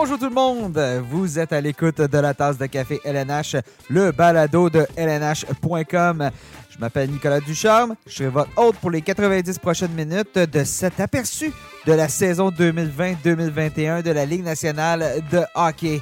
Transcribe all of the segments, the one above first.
Bonjour tout le monde, vous êtes à l'écoute de la tasse de café LNH, le balado de LNH.com. Je m'appelle Nicolas Ducharme, je serai votre hôte pour les 90 prochaines minutes de cet aperçu de la saison 2020-2021 de la Ligue nationale de hockey.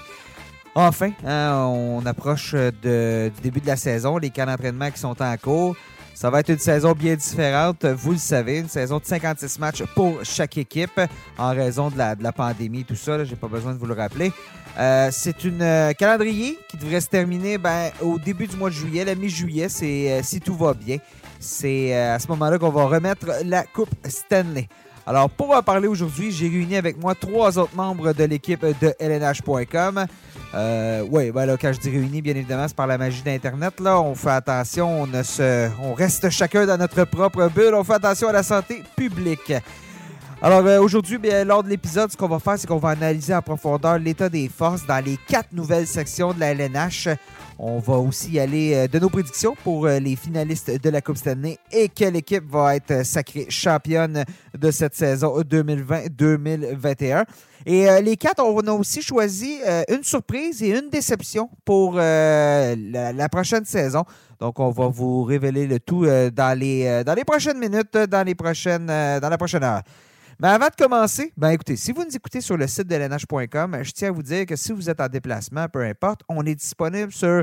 Enfin, hein, on approche du début de la saison, les camps d'entraînement qui sont en cours. Ça va être une saison bien différente, vous le savez, une saison de 56 matchs pour chaque équipe en raison de la, de la pandémie, tout ça. J'ai pas besoin de vous le rappeler. Euh, c'est une euh, calendrier qui devrait se terminer ben, au début du mois de juillet, la mi-juillet, c'est euh, si tout va bien. C'est euh, à ce moment-là qu'on va remettre la Coupe Stanley. Alors, pour en parler aujourd'hui, j'ai réuni avec moi trois autres membres de l'équipe de LNH.com. Euh, oui, ben là, quand je dis réunis, bien évidemment, c'est par la magie d'Internet. Là, on fait attention, on, se, on reste chacun dans notre propre bulle, on fait attention à la santé publique. Alors euh, aujourd'hui, bien, lors de l'épisode, ce qu'on va faire, c'est qu'on va analyser en profondeur l'état des forces dans les quatre nouvelles sections de la LNH. On va aussi aller euh, de nos prédictions pour euh, les finalistes de la Coupe Stanley et quelle équipe va être euh, sacrée championne de cette saison 2020-2021. Et les quatre, on a aussi choisi une surprise et une déception pour la, prochaine saison. Donc, on va vous révéler le tout dans, les, dans les prochaines minutes, dans, les prochaines, dans la prochaine heure. Mais avant de commencer, ben écoutez, si vous nous écoutez sur le site de lnh.com, je tiens à vous dire que si vous êtes en déplacement, peu importe, on est disponible sur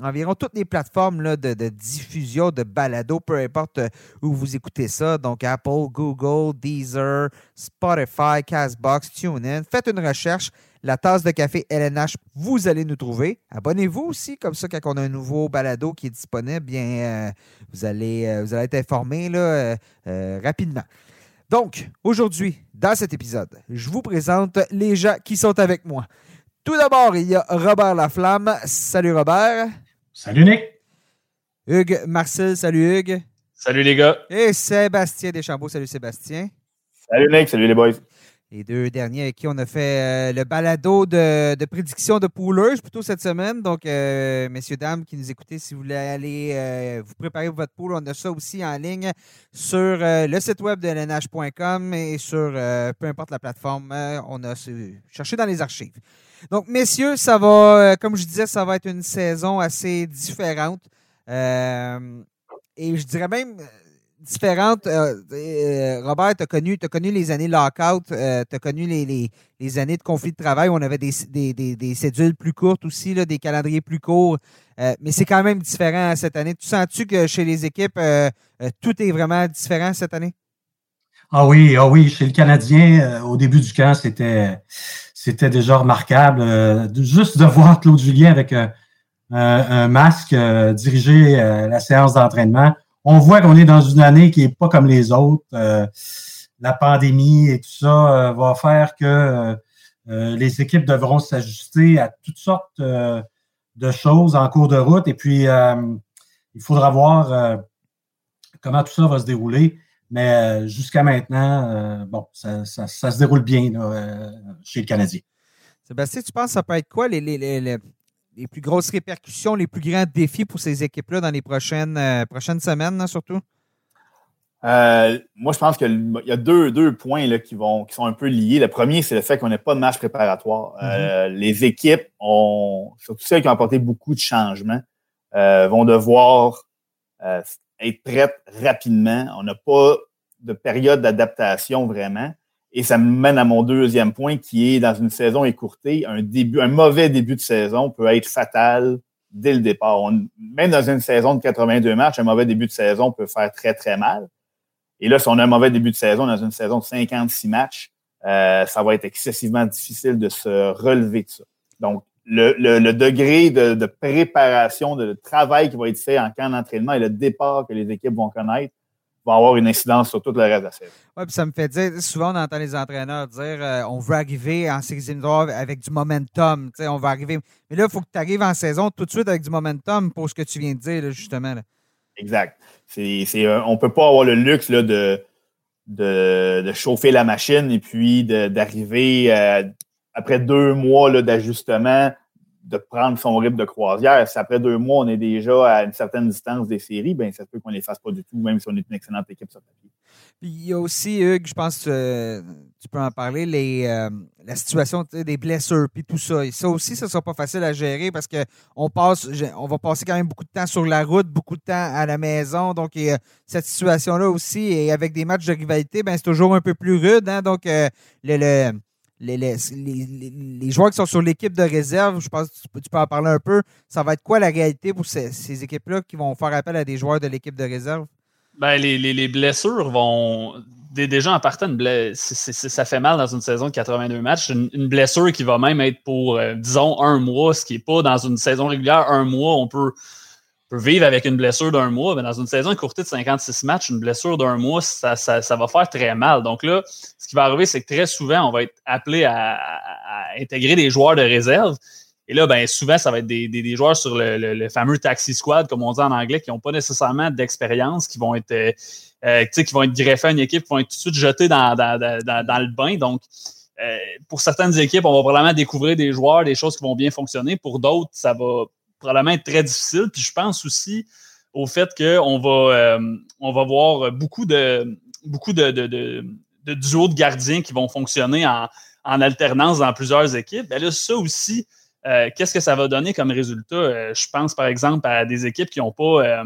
environ toutes les plateformes de, diffusion de balado, peu importe euh, où vous écoutez ça. Donc Apple, Google, Deezer, Spotify, Castbox, TuneIn. Faites une recherche. La tasse de café LNH, vous allez nous trouver. Abonnez-vous aussi, comme ça, quand on a un nouveau balado qui est disponible, bien, euh, vous, allez, euh, vous allez être informé rapidement. Donc, aujourd'hui, dans cet épisode, je vous présente les gens qui sont avec moi. Tout d'abord, il y a Robert Laflamme. Salut Robert. Salut Nick. Hugues Marcel. Salut Hugues. Salut les gars. Et Sébastien Deschambault. Salut Sébastien. Salut Nick, salut les boys. Les deux derniers avec qui on a fait euh, le balado de, de prédiction de poolers plutôt cette semaine. Donc, euh, messieurs, dames qui nous écoutez, si vous voulez aller euh, vous préparer votre pool, on a ça aussi en ligne sur le site web de lnh.com et sur peu importe la plateforme. on a cherché dans les archives. Donc, messieurs, ça va, comme je disais, ça va être une saison assez différente. Et je dirais même euh, différente. Euh, euh, Robert, tu as connu, connu les années lockout, tu as connu les, les- années de conflit de travail où on avait des, des, des, cédules plus courtes aussi, des calendriers plus courts. Euh, mais c'est quand même différent cette année. Tu sens-tu que chez les équipes, euh, euh, tout est vraiment différent cette année? Ah oui, ah oui, chez le Canadien, euh, au début du camp, c'était c'était déjà remarquable. euh, juste de voir Claude Julien avec un, masque euh, diriger euh, la séance d'entraînement. On voit qu'on est dans une année qui n'est pas comme les autres. Euh, la pandémie et tout ça euh, va faire que euh, les équipes devront s'ajuster à toutes sortes de choses en cours de route. Et puis, il faudra voir comment tout ça va se dérouler. Mais jusqu'à maintenant, bon, ça, se déroule bien chez le Canadien. Sébastien, tu penses que ça peut être quoi les, les, les- les- plus grosses répercussions, les plus grands défis pour ces équipes-là dans les prochaines, euh, prochaines semaines, là, surtout? Euh, moi, je pense qu'il y a deux, deux points là, qui, vont, qui sont un peu liés. Le premier, c'est le fait qu'on n'a pas de match préparatoire. Euh, les équipes, ont, surtout celles qui ont apporté beaucoup de changements, vont devoir être prêtes rapidement. On n'a pas de période d'adaptation vraiment. Et ça me mène à mon deuxième point qui est dans une saison écourtée, un début, un mauvais début de saison peut être fatal dès le départ. On- même dans une saison de 82 matchs, un mauvais début de saison peut faire très, très mal. Et là, si on a un mauvais début de saison dans une saison de 56 matchs, euh, ça va être excessivement difficile de se relever de ça. Donc, le, le- le degré de, de préparation, de, travail qui va être fait en camp d'entraînement et le départ que les équipes vont connaître va avoir une incidence sur tout le reste de la saison. Oui, puis ça me fait dire, souvent on entend les entraîneurs dire euh, on veut arriver en séries éliminatoires avec du momentum. tu sais, On va arriver. Mais là, il faut que tu arrives en saison tout de suite avec du momentum pour ce que tu viens de dire, là, justement. là. Exact. C'est, c'est, euh, on ne peut pas avoir le luxe là, de, de, de chauffer la machine et puis de- d'arriver euh, après deux mois là, d'ajustement, de prendre son rythme de croisière. Si après deux mois, on est déjà à une certaine distance des séries, ben ça peut qu'on ne les fasse pas du tout, même si on est une excellente équipe sur papier. Puis il y a aussi, Hugues, je pense que euh, tu peux en parler, euh, la situation des blessures, puis tout ça. Ça aussi, ce ne sera pas facile à gérer parce qu'on passe, on va passer quand même beaucoup de temps sur la route, beaucoup de temps à la maison. Donc, cette situation-là aussi, et avec des matchs de rivalité, ben, c'est toujours un peu plus rude. Hein? Donc, le, le les, les, joueurs qui sont sur l'équipe de réserve, je pense que tu peux, en parler un peu. Ça va être quoi la réalité pour ces, équipes-là qui vont faire appel à des joueurs de l'équipe de réserve? Ben, les, blessures vont. Déjà, en partant, ça fait mal dans une saison de 82 matchs. Une, blessure qui va même être pour, euh, disons, un mois, ce qui n'est pas dans une saison régulière, un mois, on peut vivre avec une blessure d'un mois, mais dans une saison écourtée de 56 matchs, une blessure d'un mois, ça, va faire très mal. Donc là, ce qui va arriver, c'est que très souvent, on va être appelé à, intégrer des joueurs de réserve. Et là, ben, souvent, ça va être des, joueurs sur le, fameux taxi squad, comme on dit en anglais, qui n'ont pas nécessairement d'expérience, qui vont être euh, euh, qui vont être greffés à une équipe, qui vont être tout de suite jetés dans, le bain. Donc, euh, pour certaines équipes, on va probablement découvrir des joueurs, des choses qui vont bien fonctionner. Pour d'autres, ça va probablement être très difficile. Puis je pense aussi au fait qu'on va, euh, va voir beaucoup de, beaucoup de, de, duos de gardiens qui vont fonctionner en, alternance dans plusieurs équipes. Bien là, ça aussi, euh, qu'est-ce que ça va donner comme résultat? Euh, je pense par exemple à des équipes qui n'ont pas,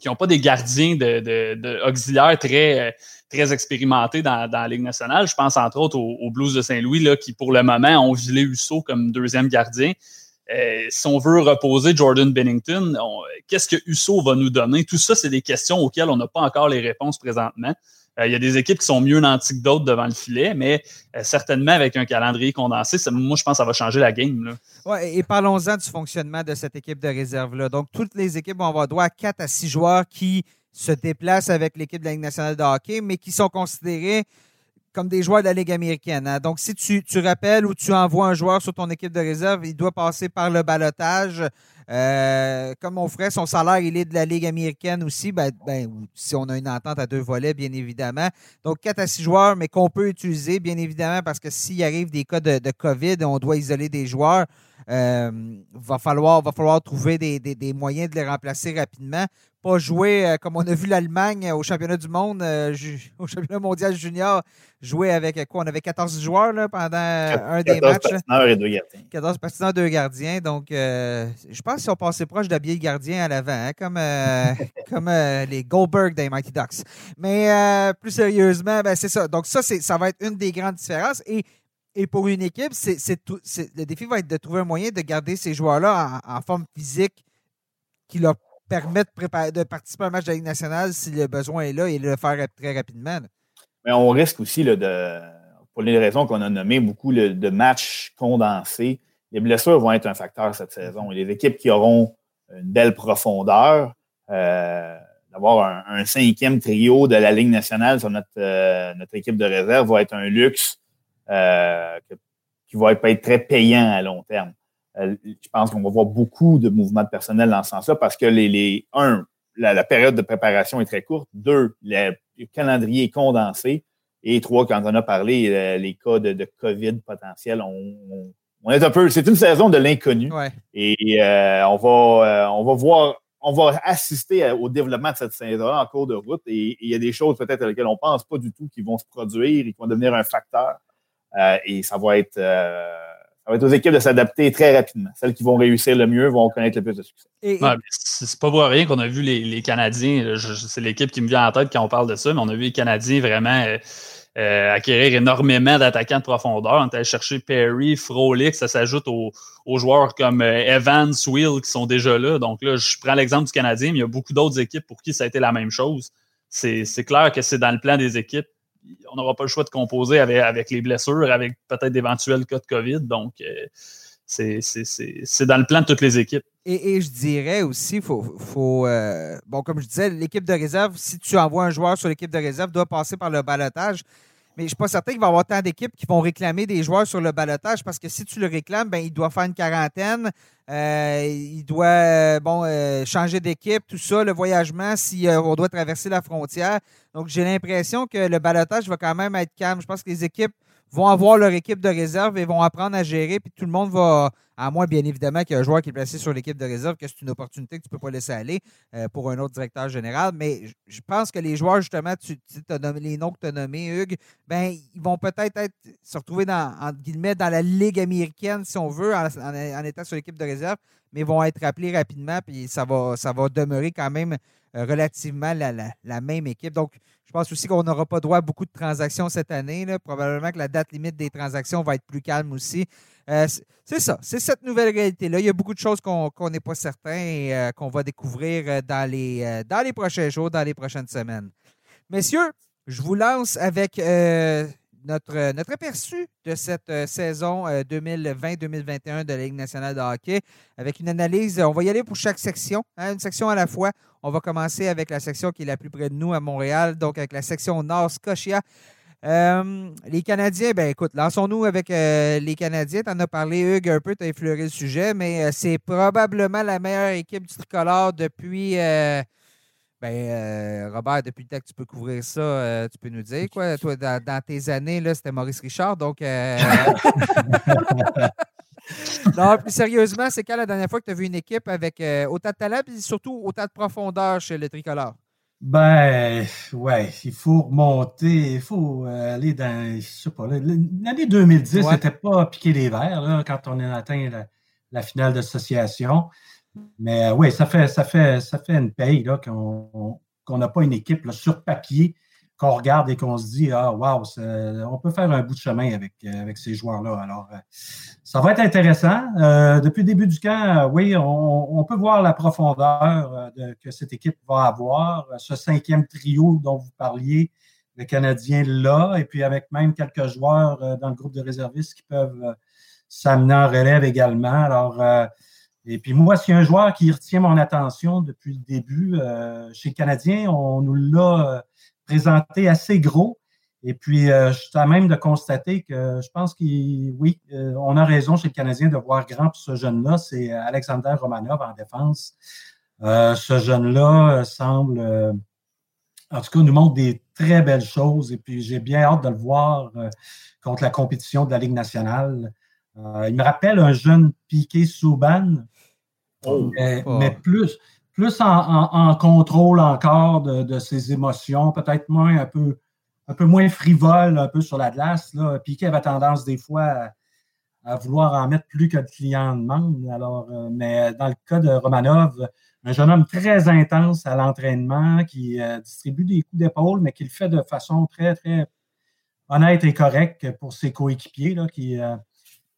qui pas des gardiens de, auxiliaires très, très expérimentés dans, la Ligue nationale. Je pense entre autres aux, Blues de Saint-Louis qui, pour le moment, ont Vilé Husso comme deuxième gardien. Euh, si on veut reposer Jordan Bennington, qu'est-ce que Husso va nous donner? Tout ça, c'est des questions auxquelles on n'a pas encore les réponses présentement. Euh, il y a des équipes qui sont mieux nantis que d'autres devant le filet, mais euh, certainement avec un calendrier condensé, moi, je pense que ça va changer la game. Ouais, et parlons-en du fonctionnement de cette équipe de réserve-là. Donc, toutes les équipes vont avoir droit à 4 à 6 joueurs qui se déplacent avec l'équipe de la Ligue nationale de hockey, mais qui sont considérés comme des joueurs de la Ligue américaine. Hein. Donc, si tu, rappelles ou tu envoies un joueur sur ton équipe de réserve, il doit passer par le balotage. Euh, comme on ferait, son salaire, il est de la Ligue américaine aussi. Ben, ben, si on a une entente à deux volets, bien évidemment. Donc, 4 à 6 joueurs, mais qu'on peut utiliser, bien évidemment, parce que s'il arrive des cas de, COVID, on doit isoler des joueurs. Euh, va falloir trouver des, moyens de les remplacer rapidement. Pas jouer euh, comme on a vu l'Allemagne au championnat du monde, euh, au championnat mondial junior, jouer avec quoi On avait 14 joueurs là, pendant un des matchs. 14 patineurs et deux gardiens. 14 patineurs, deux gardiens. Donc, je pense qu'ils sont passés proches d'habiller le gardien à l'avant, hein, comme, comme les Goldberg des Mighty Ducks. Mais plus sérieusement, ben, c'est ça. Donc, ça, ça va être une des grandes différences. Et et pour une équipe, c'est, le défi va être de trouver un moyen de garder ces joueurs-là en, forme physique qui leur permettent de, participer à un match de la Ligue nationale si le besoin est là et le faire très rapidement. Mais on risque aussi, de, pour les raisons qu'on a nommées, beaucoup de matchs condensés. Les blessures vont être un facteur cette saison. Les équipes qui auront une belle profondeur, euh, d'avoir un, cinquième trio de la Ligue nationale sur notre, euh, notre équipe de réserve va être un luxe euh, qui va être très payant à long terme. Euh, je pense qu'on va voir beaucoup de mouvements de personnel dans ce sens-là parce que les, les un, la, période de préparation est très courte. Deux, le, calendrier est condensé. Et trois, quand on a parlé, euh, les cas de, de COVID potentiels, on, on, est un peu. C'est une saison de l'inconnu. Et on va on va voir on va assister au développement de cette saison en cours de route et il y a des choses peut-être à lesquelles on pense pas du tout qui vont se produire et qui vont devenir un facteur. Euh, et ça va être euh, ça va être aux équipes de s'adapter très rapidement. Celles qui vont réussir le mieux vont connaître le plus de succès. c'est pas pour rien qu'on a vu les, Canadiens, c'est l'équipe qui me vient en tête quand on parle de ça, mais on a vu les Canadiens vraiment euh, acquérir énormément d'attaquants de profondeur. On est allé chercher Perry, Frolic, ça s'ajoute aux, joueurs comme Evans, Will qui sont déjà là. Donc là, je prends l'exemple du Canadien, mais il y a beaucoup d'autres équipes pour qui ça a été la même chose. C'est clair que c'est dans le plan des équipes on n'aura pas le choix de composer avec, les blessures, avec peut-être d'éventuels cas de COVID. Donc, euh, c'est dans le plan de toutes les équipes. Et, je dirais aussi, faut, faut euh, bon, comme je disais, l'équipe de réserve, si tu envoies un joueur sur l'équipe de réserve, doit passer par le balotage. Mais je ne suis pas certain qu'il va y avoir tant d'équipes qui vont réclamer des joueurs sur le balotage parce que si tu le réclames, ben, il doit faire une quarantaine. Euh, il doit euh, bon, euh, changer d'équipe, tout ça, le voyagement, si on doit traverser la frontière. Donc, j'ai l'impression que le balotage va quand même être calme. Je pense que les équipes vont avoir leur équipe de réserve et vont apprendre à gérer, puis tout le monde va, à moins bien évidemment qu'il y a un joueur qui est placé sur l'équipe de réserve, que c'est une opportunité que tu ne peux pas laisser aller euh, pour un autre directeur général. Mais je pense que les joueurs, justement, tu, as nommé, les noms que tu as nommés, Hugues, ben, ils vont peut-être être, se retrouver dans, guillemets, dans la Ligue américaine, si on veut, en, étant sur l'équipe de réserve, mais vont être appelés rapidement, puis ça va, ça va demeurer quand même relativement la, même équipe. Donc, je pense aussi qu'on n'aura pas droit à beaucoup de transactions cette année. Probablement que la date limite des transactions va être plus calme aussi. Euh, c'est ça, c'est cette nouvelle réalité-là. Il y a beaucoup de choses qu'on n'est pas certain et euh, qu'on va découvrir dans les, dans les prochains jours, dans les prochaines semaines. Messieurs, je vous lance avec notre, notre aperçu de cette euh, saison 2020-2021 euh, de la Ligue nationale de hockey avec une analyse. On va y aller pour chaque section, hein, une section à la fois. On va commencer avec la section qui est la plus près de nous à Montréal, donc avec la section Nord Scotia. Euh, les Canadiens, ben écoute, lançons-nous avec les Canadiens. Tu en as parlé, Hugues, un peu, tu as effleuré le sujet, mais c'est probablement la meilleure équipe du tricolore depuis ben, euh, Robert, depuis le temps que tu peux couvrir ça, euh, tu peux nous dire quoi? Toi, dans, tes années, là, c'était Maurice Richard. Donc, euh, non, plus sérieusement, c'est quand la dernière fois que tu as vu une équipe avec autant de talent et surtout autant de profondeur chez le tricolore? Ben, ouais, il faut remonter, il faut aller dans, je sais pas, l'année 2010, c'était pas piquer les verres, là, quand on a atteint la, la finale d'association. Mais euh, oui, ça fait, ça fait, ça fait une paye qu'on n'a pas une équipe sur papier qu'on regarde et qu'on se dit Ah, wow, on peut faire un bout de chemin avec, euh, avec ces joueurs-là. Alors, euh, ça va être intéressant. depuis le début du camp, oui, on, peut voir la profondeur que cette équipe va avoir. Ce cinquième trio dont vous parliez, le Canadien là, et puis avec même quelques joueurs dans le groupe de réservistes qui peuvent s'amener en relève également. Alors, et puis moi, s'il y a un joueur qui retient mon attention depuis le début, euh, chez le Canadien, on nous l'a euh, présenté assez gros. Et puis, euh, je suis à même de constater que je pense qu'il, oui, on a raison chez le Canadien de voir grand pour ce jeune-là. C'est Alexander Romanov en défense. ce jeune-là semble, en tout cas, nous montre des très belles choses. Et puis, j'ai bien hâte de le voir contre la compétition de la Ligue nationale. il me rappelle un jeune Piqué Souban, Oh. Mais, plus, plus en, contrôle encore de, ses émotions, peut-être moins un peu, un peu moins frivole un peu sur la glace. Là. Piquet avait tendance des fois à, vouloir en mettre plus que le client demande. Alors, euh, mais dans le cas de Romanov, un jeune homme très intense à l'entraînement qui euh, distribue des coups d'épaule, mais qui le fait de façon très, très honnête et correcte pour ses coéquipiers là, qui, euh,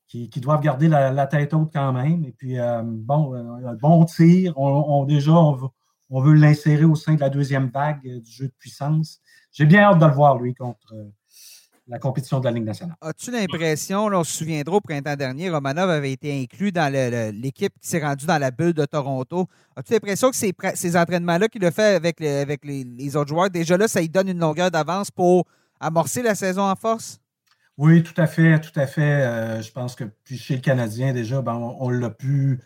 qui, doivent garder la, tête haute quand même. Et puis, euh, bon, euh, bon tir. On, déjà, on veut, l'insérer au sein de la deuxième vague euh, du jeu de puissance. J'ai bien hâte de le voir, lui, contre la compétition de la Ligue nationale. As-tu l'impression, on se souviendra au printemps dernier, Romanov avait été inclus dans l'équipe qui s'est rendue dans la bulle de Toronto. As-tu l'impression que ces, entraînements-là qu'il a fait avec, les, autres joueurs, déjà là, ça lui donne une longueur d'avance pour amorcer la saison en force? Oui, tout à fait, tout à fait. Euh, je pense que puis chez le Canadien, déjà, ben, on, l'a pu,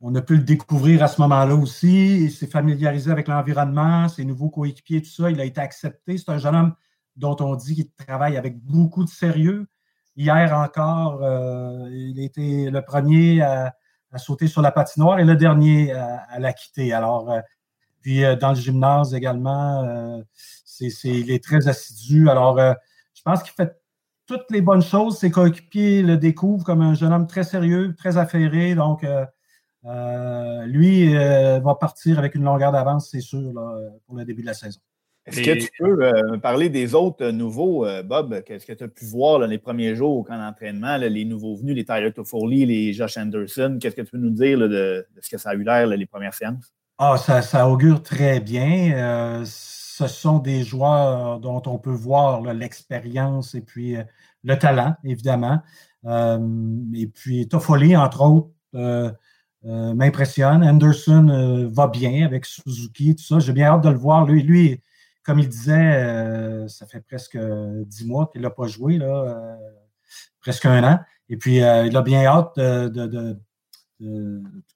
on a pu le découvrir à ce moment-là aussi. Il s'est familiarisé avec l'environnement, ses nouveaux coéquipiers, tout ça. Il a été accepté. C'est un jeune homme dont on dit qu'il travaille avec beaucoup de sérieux. Hier encore, euh, il était le premier à, sauter sur la patinoire et le dernier à, la quitter. Alors, euh, puis dans le gymnase également, c'est, il est très assidu. Alors, je pense qu'il fait toutes les bonnes choses. Ses coéquipiers le découvrent comme un jeune homme très sérieux, très affairé. Donc, euh, euh, lui euh, va partir avec une longueur d'avance, c'est sûr, pour le début de la saison. Est-ce que tu peux me parler des autres nouveaux, Bob? Qu'est-ce que tu as pu voir les premiers jours au camp d'entraînement, les nouveaux venus, les Tyler Toffoli, les Josh Anderson? Qu'est-ce que tu peux nous dire de, ce que ça a eu l'air les premières séances? Ah, ça, ça augure très bien ce sont des joueurs dont on peut voir l'expérience et puis euh, le talent, évidemment. Euh, et puis Toffoli, entre autres, euh, m'impressionne. Anderson va bien avec Suzuki, tout ça. J'ai bien hâte de le voir. Lui, lui comme il disait, ça fait presque dix mois qu'il n'a pas joué, là, presque un an. Et puis, il a bien hâte de,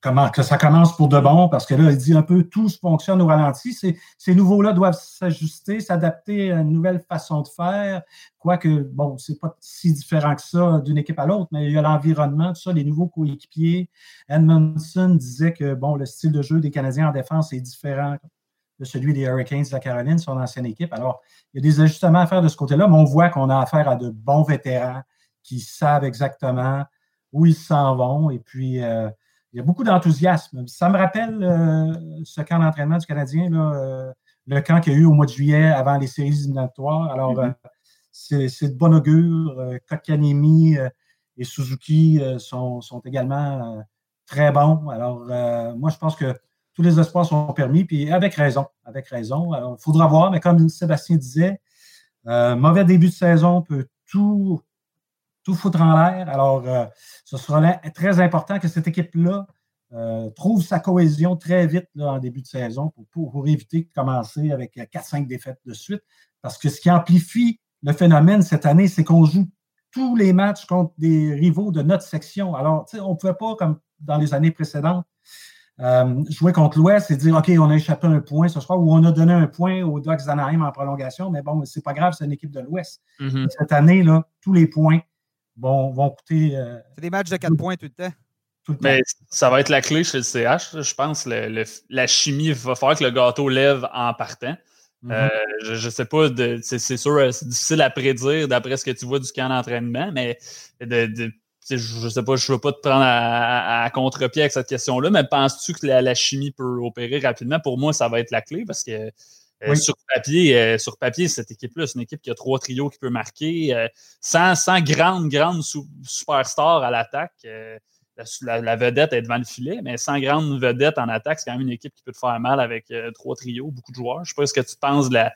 comment que ça commence pour de bon, parce que là, il dit un peu tout fonctionne au ralenti. Ces, ces nouveaux-là doivent s'ajuster, s'adapter à une nouvelle façon de faire. Quoique, bon, c'est pas si différent que ça d'une équipe à l'autre, mais il y a l'environnement, tout ça, les nouveaux coéquipiers. Edmondson disait que, bon, le style de jeu des Canadiens en défense est différent de celui des Hurricanes de la Caroline, son ancienne équipe. Alors, il y a des ajustements à faire de ce côté-là, mais on voit qu'on a affaire à de bons vétérans qui savent exactement où ils s'en vont. Et puis, euh, il y a beaucoup d'enthousiasme. Ça me rappelle euh, ce camp d'entraînement du Canadien, euh, le camp qu'il y a eu au mois de juillet avant les séries éliminatoires. Alors, mm-hmm. c'est de bon augure. Kotkaniemi et Suzuki sont, sont, également très bons. Alors, moi, je pense que tous les espoirs sont permis, puis avec raison. Avec raison. Alors, il faudra voir, mais comme Sébastien disait, mauvais début de saison peut tout tout foutre en l'air. Alors, euh, ce sera très important que cette équipe-là euh, trouve sa cohésion très vite en début de saison pour, pour, éviter de commencer avec 4-5 défaites de suite. Parce que ce qui amplifie le phénomène cette année, c'est qu'on joue tous les matchs contre des rivaux de notre section. Alors, on ne pouvait pas, comme dans les années précédentes, euh, jouer contre l'Ouest et dire OK, on a échappé un point ce soir ou on a donné un point aux Ducks d'Anaheim en prolongation, mais bon, c'est pas grave, c'est une équipe de l'Ouest. Mm-hmm. Cette année, là, tous les points vont, coûter. Euh, c'est des matchs de 4 points tout le temps. Mais ça va être la clé chez le CH. Je pense que la chimie va faire que le gâteau lève en partant. Mm-hmm. Euh, je ne sais pas, c'est sûr, euh, c'est difficile à prédire d'après ce que tu vois du camp d'entraînement, mais je ne sais pas, je ne veux pas te prendre à, contre-pied avec cette question-là, mais penses-tu que la, chimie peut opérer rapidement? Pour moi, ça va être la clé parce que euh, sur, papier, euh, sur papier, cette équipe-là, c'est une équipe qui a trois trios qui peut marquer. Euh, sans, sans grande, grande superstar à l'attaque, la, vedette est devant le filet, mais sans grande vedette en attaque, c'est quand même une équipe qui peut te faire mal avec trois trios, beaucoup de joueurs. Je ne sais pas ce que tu penses de la,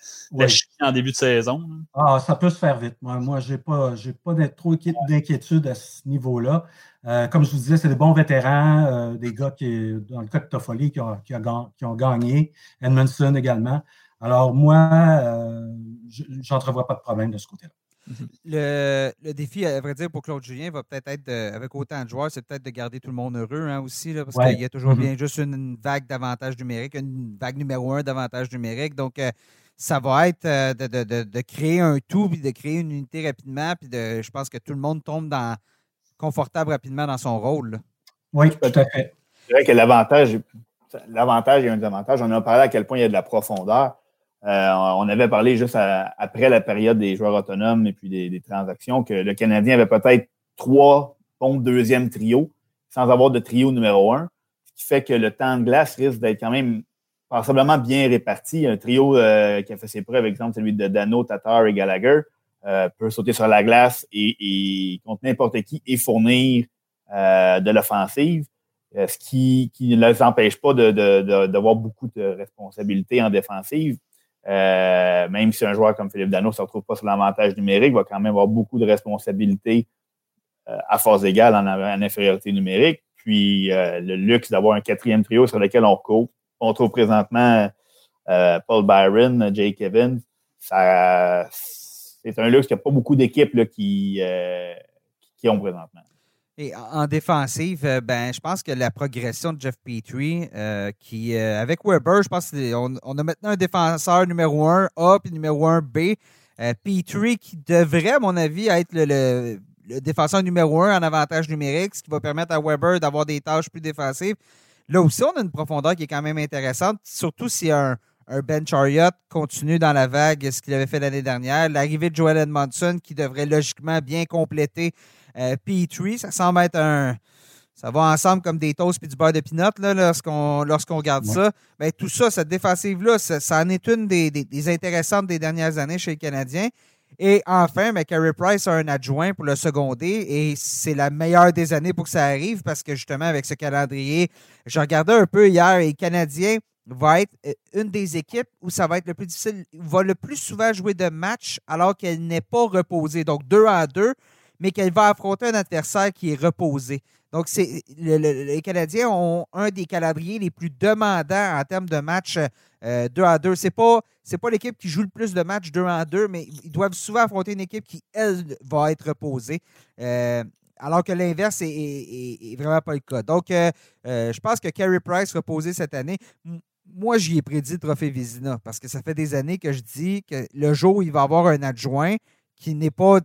chimie en début de saison. Ah, ça peut se faire vite. Moi, moi je n'ai pas, pas trop d'inquiétude à ce niveau-là. comme je vous disais, c'est des bons vétérans, des gars qui, dans le cas de Toffoli, qui ont, qui, qui ont gagné, Edmondson également. Alors, moi, euh, je n'entrevois pas de problème de ce côté-là. Le, défi, à vrai dire, pour Claude Julien, va peut-être être, avec autant de joueurs, c'est peut-être de garder tout le monde heureux hein, aussi, parce qu'il y a toujours mm-hmm. bien juste une vague d'avantages numériques, une vague numéro un d'avantages numériques. Donc, euh, ça va être euh, de, créer un tout, puis de créer une unité rapidement, puis de, je pense que tout le monde tombe dans confortable rapidement dans son rôle. Oui, tout à fait. C'est vrai que l'avantage, l'avantage et un désavantage, on a parlé à quel point il y a de la profondeur. Euh, on avait parlé juste après la période des joueurs autonomes et puis des, transactions que le Canadien avait peut-être trois bons deuxième trio sans avoir de trio numéro un, ce qui fait que le temps de glace risque d'être quand même passablement bien réparti. Un trio euh, qui a fait ses preuves, exemple celui de Dano, Tatar et Gallagher, euh, peut sauter sur la glace et, contre n'importe qui et fournir de l'offensive. ce qui, ne les empêche pas d'avoir beaucoup de responsabilités en défensive. Euh, même si un joueur comme Philippe Dano ne se retrouve pas sur l'avantage numérique, va quand même avoir beaucoup de responsabilités euh, à force égale en, infériorité numérique. Puis euh, le luxe d'avoir un quatrième trio sur lequel on recourt. On trouve présentement Paul Byron, Jake Evans. c'est un luxe qu'il n'y a pas beaucoup d'équipes qui, qui ont présentement. Et en défensive, euh, ben, je pense que la progression de Jeff Petrie, euh, qui, euh, avec Weber, je pense qu'on on a maintenant un défenseur numéro 1 A et numéro 1 B. Petrie qui devrait, à mon avis, être le, défenseur numéro 1 en avantage numérique, ce qui va permettre à Weber d'avoir des tâches plus défensives. Là aussi, on a une profondeur qui est quand même intéressante, surtout si un, un Ben Chariot continue dans la vague ce qu'il avait fait l'année dernière. L'arrivée de Joel Edmondson qui devrait logiquement bien compléter euh, P3, ça semble être un. Ça va ensemble comme des toasts et du beurre de pinot lorsqu'on lorsqu'on regarde ça. Ben, tout ça, cette défensive-là, ça, en est une des, des, intéressantes des dernières années chez les Canadiens. Et enfin, ben, Carey Price a un adjoint pour le seconder et c'est la meilleure des années pour que ça arrive parce que justement, avec ce calendrier, je regardais un peu hier et les Canadiens va être euh, une des équipes où ça va être le plus difficile, va le plus souvent jouer de match alors qu'elle n'est pas reposée. Donc, deux à deux mais qu'elle va affronter un adversaire qui est reposé. Donc, c'est, les Canadiens ont un des calendriers les plus demandants en termes de matchs 2 euh, à 2. Ce n'est pas, pas l'équipe qui joue le plus de matchs 2 à 2, mais ils doivent souvent affronter une équipe qui, elle, va être reposée. Euh, alors que l'inverse est, vraiment pas le cas. Donc, je pense que Carey Price reposé cette année. Moi, j'y ai prédit le trophée Vizina parce que ça fait des années que je dis que le jour où il va avoir un adjoint qui n'est pas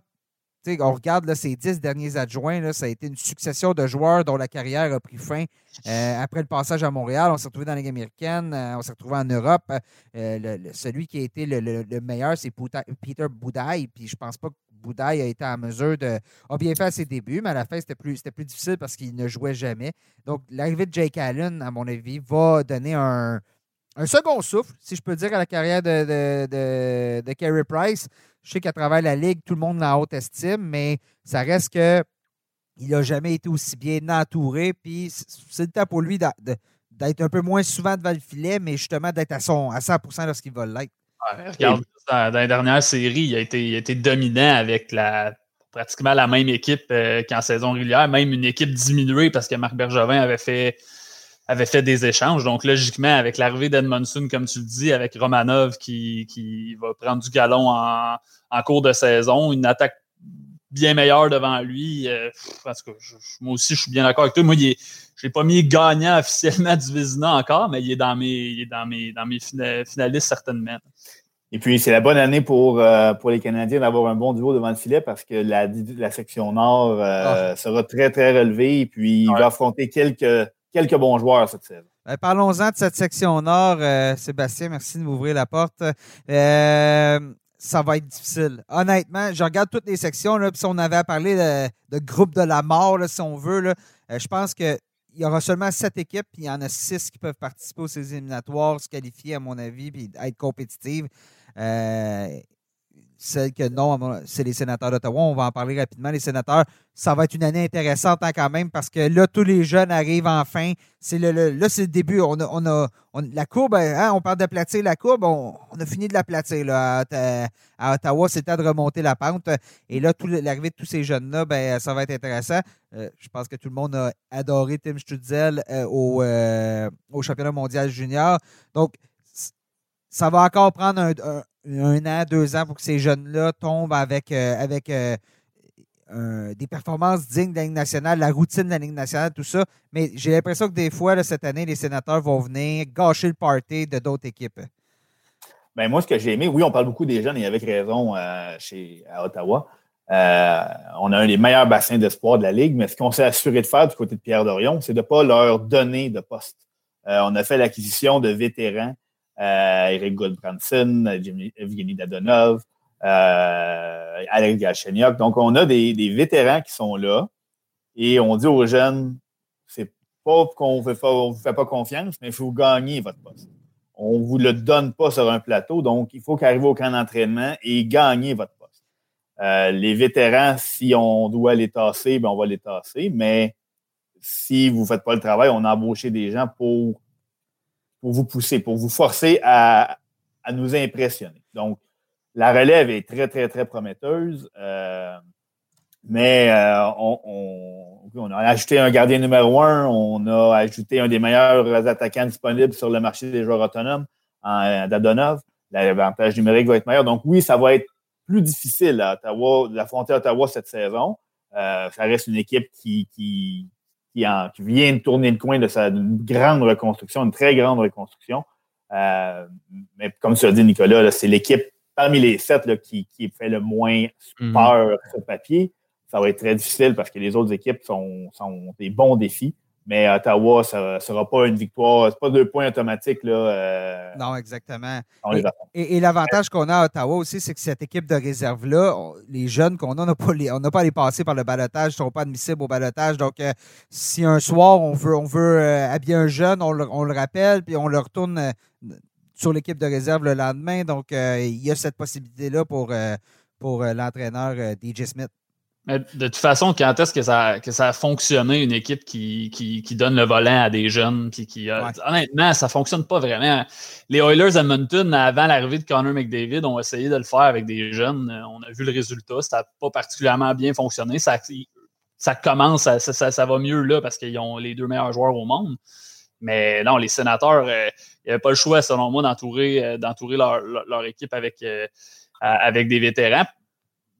on regarde ces dix derniers adjoints, ça a été une succession de joueurs dont la carrière a pris fin euh, après le passage à Montréal. On s'est retrouvé dans la Ligue américaine, euh, on s'est retrouvé en Europe. Euh, celui qui a été le, meilleur, c'est Peter Boudaille. Puis je pense pas que Boudaille a été en mesure de. a bien fait ses débuts, mais à la fin, c'était plus, difficile parce qu'il ne jouait jamais. Donc, l'arrivée de Jake Allen, à mon avis, va donner un, second souffle, si je peux dire, à la carrière de, de, de Price. Je sais qu'à travers la Ligue, tout le monde l'a haute estime, mais ça reste que il n'a jamais été aussi bien entouré. Puis c'est le temps pour lui d'être un peu moins souvent devant le filet, mais justement d'être à, son, à 100 lorsqu'il va l'être. regarde, dans, la dernière série, il a été, été dominant avec la, pratiquement la même équipe euh, qu'en saison régulière, même une équipe diminuée parce que Marc Bergevin avait fait avait fait des échanges. Donc, logiquement, avec l'arrivée d'Edmondson, comme tu le dis, avec Romanov qui, qui va prendre du galon en, en, cours de saison, une attaque bien meilleure devant lui. Euh, parce que moi aussi, je suis bien d'accord avec toi. Moi, je n'ai pas mis gagnant officiellement du Vizina encore, mais il est dans mes, il est dans mes, dans mes finalistes certainement. Et puis, c'est la bonne année pour, euh, pour les Canadiens d'avoir un bon duo devant le filet parce que la, la section nord euh, ah. sera très, très relevée. Et puis, il va affronter quelques quelques bons joueurs cette saison. Ben, parlons-en de cette section nord. Euh, Sébastien, merci de m'ouvrir la porte. Euh, ça va être difficile. Honnêtement, je regarde toutes les sections. Si on avait à parler de, groupe de la mort, si on veut, euh, je pense qu'il y aura seulement sept équipes, puis il y en a six qui peuvent participer aux éliminatoires, se qualifier, à mon avis, puis être compétitives. Celle que non, c'est les sénateurs d'Ottawa. On va en parler rapidement. Les sénateurs, ça va être une année intéressante hein, quand même parce que là, tous les jeunes arrivent enfin. C'est le, là, c'est le début. On a, on a la courbe, hein, on parle d'aplatir la courbe. On, a fini de l'aplatir. Là, à, Ottawa, c'est le de remonter la pente. Et là, l'arrivée de tous ces jeunes-là, ben, ça va être intéressant. Euh, je pense que tout le monde a adoré Tim Stutzel euh, au, euh, au championnat mondial junior. Donc, ça va encore prendre un an, deux ans pour que ces jeunes-là tombent avec, euh, avec euh, des performances dignes de la Ligue nationale, la routine de la Ligue nationale, tout ça. Mais j'ai l'impression que des fois, cette année, les sénateurs vont venir gâcher le party de d'autres équipes. Ben, moi, ce que j'ai aimé, oui, on parle beaucoup des jeunes et avec raison euh, chez, à Ottawa. on a un des meilleurs bassins d'espoir de la Ligue, mais ce qu'on s'est assuré de faire du côté de Pierre Dorion, c'est de ne pas leur donner de poste. on a fait l'acquisition de vétérans Eric Goldbranson, Evgeny Dadonov, euh, Alex Galchenyuk. Donc, on a des, vétérans qui sont là et on dit aux jeunes, c'est pas qu'on ne vous fait pas confiance, mais il faut gagner votre poste. On ne vous le donne pas sur un plateau, donc il faut qu'arriver au camp d'entraînement et gagner votre poste. Euh, les vétérans, si on doit les tasser, ben on va les tasser, mais si vous ne faites pas le travail, on a embauché des gens pour pour vous pousser, pour vous forcer à, nous impressionner. Donc, la relève est très, très, très prometteuse. Euh, mais euh, on, a ajouté un gardien numéro un, on a ajouté un des meilleurs attaquants disponibles sur le marché des joueurs autonomes, en Dadonov. L'avantage numérique va être meilleur. Donc oui, ça va être plus difficile à Ottawa, d'affronter Ottawa cette saison. Euh, ça reste une équipe qui, qui, qui, vient de tourner le coin de sa grande reconstruction, une très grande reconstruction. Euh, mais comme tu as dit, Nicolas, c'est l'équipe parmi les sept qui, fait le moins mhm. peur sur papier. Ça va être très difficile parce que les autres équipes sont, sont des bons défis. Mais Ottawa, ça ne sera pas une victoire. Ce pas deux points automatiques. Là, euh, non, exactement. Et, l'avantage qu'on a à Ottawa aussi, c'est que cette équipe de réserve-là, les jeunes qu'on a, on n'a pas, à les passer par le balotage, ils ne sont pas admissibles au balotage. Donc, euh, si un soir, on veut, on veut euh, habiller un jeune, on le, rappelle, puis on le retourne sur l'équipe de réserve le lendemain. Donc, il y a cette possibilité-là pour, pour l'entraîneur DJ Smith de toute façon, quand est-ce que ça, que ça a fonctionné, une équipe qui, qui, donne le volant à des jeunes? Puis qui, Honnêtement, ça ne fonctionne pas vraiment. Les Oilers Edmonton, avant l'arrivée de Connor McDavid, ont essayé de le faire avec des jeunes. On a vu le résultat. Ça n'a pas particulièrement bien fonctionné. Ça, ça commence, ça, ça, va mieux là parce qu'ils ont les deux meilleurs joueurs au monde. Mais non, les sénateurs, euh, il n'y avait pas le choix, selon moi, d'entourer, euh, d'entourer leur, leur, équipe avec, euh, avec des vétérans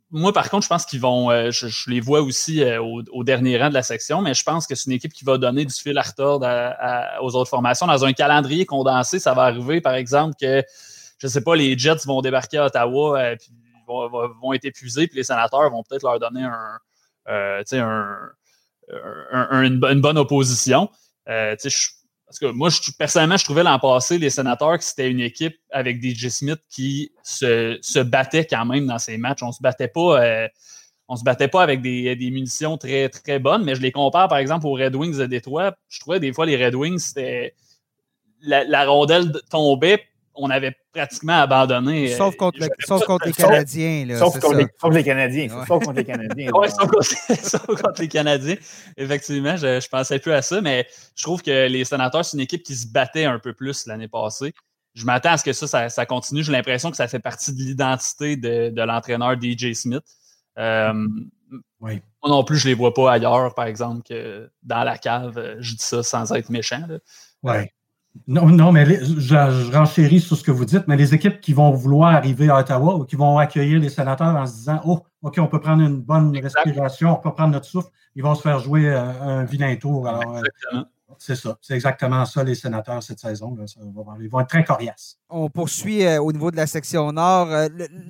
moi, par contre, je pense qu'ils vont. Euh, je, les vois aussi euh, au, dernier rang de la section, mais je pense que c'est une équipe qui va donner du fil à retordre aux autres formations. Dans un calendrier condensé, ça va arriver, par exemple, que, je ne sais pas, les Jets vont débarquer à Ottawa, et puis vont, vont, être épuisés, puis les sénateurs vont peut-être leur donner un, une, bonne opposition. Je, parce que moi, je, personnellement, je trouvais l'an passé, les sénateurs, que c'était une équipe avec DJ Smith qui se, se battait quand même dans ces matchs. On se battait pas. Euh, on se battait pas avec des, des, munitions très, très bonnes, mais je les compare, par exemple, aux Red Wings de Détroit. Je trouvais des fois les Red Wings, c'était. La, la, rondelle tombait, on avait pratiquement abandonné. Sauf euh, contre, sauf contre les Canadiens. Là, sauf, contre les, sauf, les, Canadiens. Sauf contre les Canadiens. sauf, contre les Canadiens. Effectivement, je, je pensais plus à ça, mais je trouve que les sénateurs, c'est une équipe qui se battait un peu plus l'année passée. Je m'attends à ce que ça, ça, continue. J'ai l'impression que ça fait partie de l'identité de, de l'entraîneur DJ Smith. Euh, oui. Moi non plus, je ne les vois pas ailleurs, par exemple, que dans la cave. Je dis ça sans être méchant. Oui. Non, non, mais je, je, renchéris sur ce que vous dites, mais les équipes qui vont vouloir arriver à Ottawa ou qui vont accueillir les sénateurs en se disant Oh, OK, on peut prendre une bonne respiration, on peut prendre notre souffle, ils vont se faire jouer euh, un vilain tour. Euh, c'est ça. C'est exactement ça, les sénateurs, cette saison. ils vont être très coriaces. On poursuit euh, au niveau de la section nord.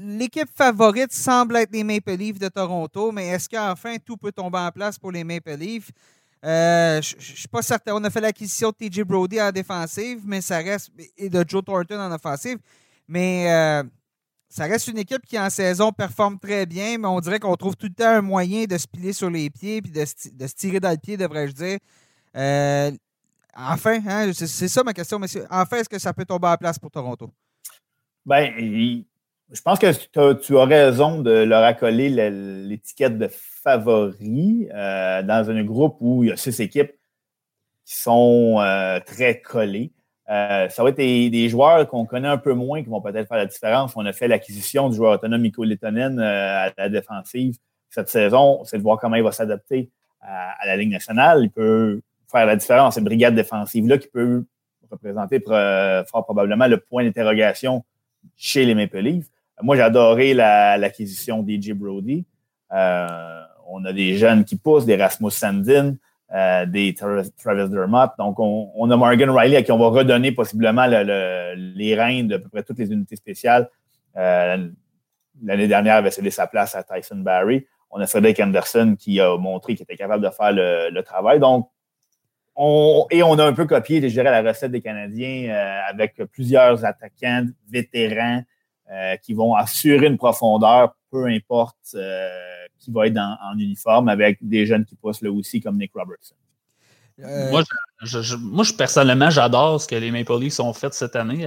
L'équipe favorite semble être les Maple Leafs de Toronto, mais est-ce qu'enfin tout peut tomber en place pour les Maple Leafs? Euh, je suis pas certain. On a fait l'acquisition de TJ Brody en défensive, mais ça reste. et de Joe Thornton en offensive. Mais euh, ça reste une équipe qui en saison performe très bien, mais on dirait qu'on trouve tout le temps un moyen de se piler sur les pieds puis de, se tirer dans le pied, devrais-je dire. Euh, enfin, hein, c'est ça ma question, monsieur. Enfin, est-ce que ça peut tomber en place pour Toronto? Ben, je pense que tu as raison de leur accoler l'étiquette de euh, dans un groupe où il y a six équipes qui sont euh, très collées. Euh, ça va être des, joueurs qu'on connaît un peu moins qui vont peut-être faire la différence. On a fait l'acquisition du joueur autonome Miko Letonen à la défensive cette saison. C'est de voir comment il va s'adapter à, la Ligue nationale. Il peut faire la différence. Cette brigade défensive-là qui peut représenter fort probablement le point d'interrogation chez les Maple Leafs. Moi, j'ai adoré l'acquisition d'E.J. Brody. On a des jeunes qui poussent, des Rasmus Sandin, euh, des Travis Dermott. Donc, on, a Morgan Riley à qui on va redonner possiblement les reins de peu près toutes les unités spéciales. Euh, l'année dernière, avait cédé sa place à Tyson Barry. On a Frederick Anderson qui a montré qu'il était capable de faire le, travail. Donc, on, et on a un peu copié, je dirais, la recette des Canadiens avec plusieurs attaquants vétérans euh, qui vont assurer une profondeur, peu importe euh, qui va être en uniforme, avec des jeunes qui poussent là aussi, comme Nick Robertson. Euh, moi, je, personnellement, j'adore ce que les Maple Leafs ont fait cette année.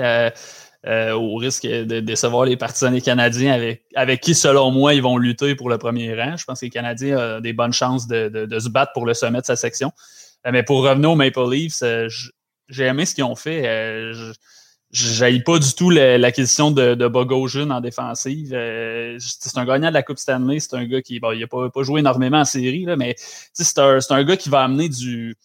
au risque de décevoir les partisans des Canadiens avec, avec qui, selon moi, ils vont lutter pour le premier rang. Je pense que les Canadiens ont des bonnes chances de, de, se battre pour le sommet de sa section. mais pour revenir aux Maple Leafs, j'ai aimé ce qu'ils ont fait j'aille pas du tout l'acquisition de, de Bogosian en défensive. Euh, c'est un gagnant de la Coupe Stanley. C'est un gars qui bon, il pas, joué énormément en série, là, mais c'est un, un, gars qui va amener du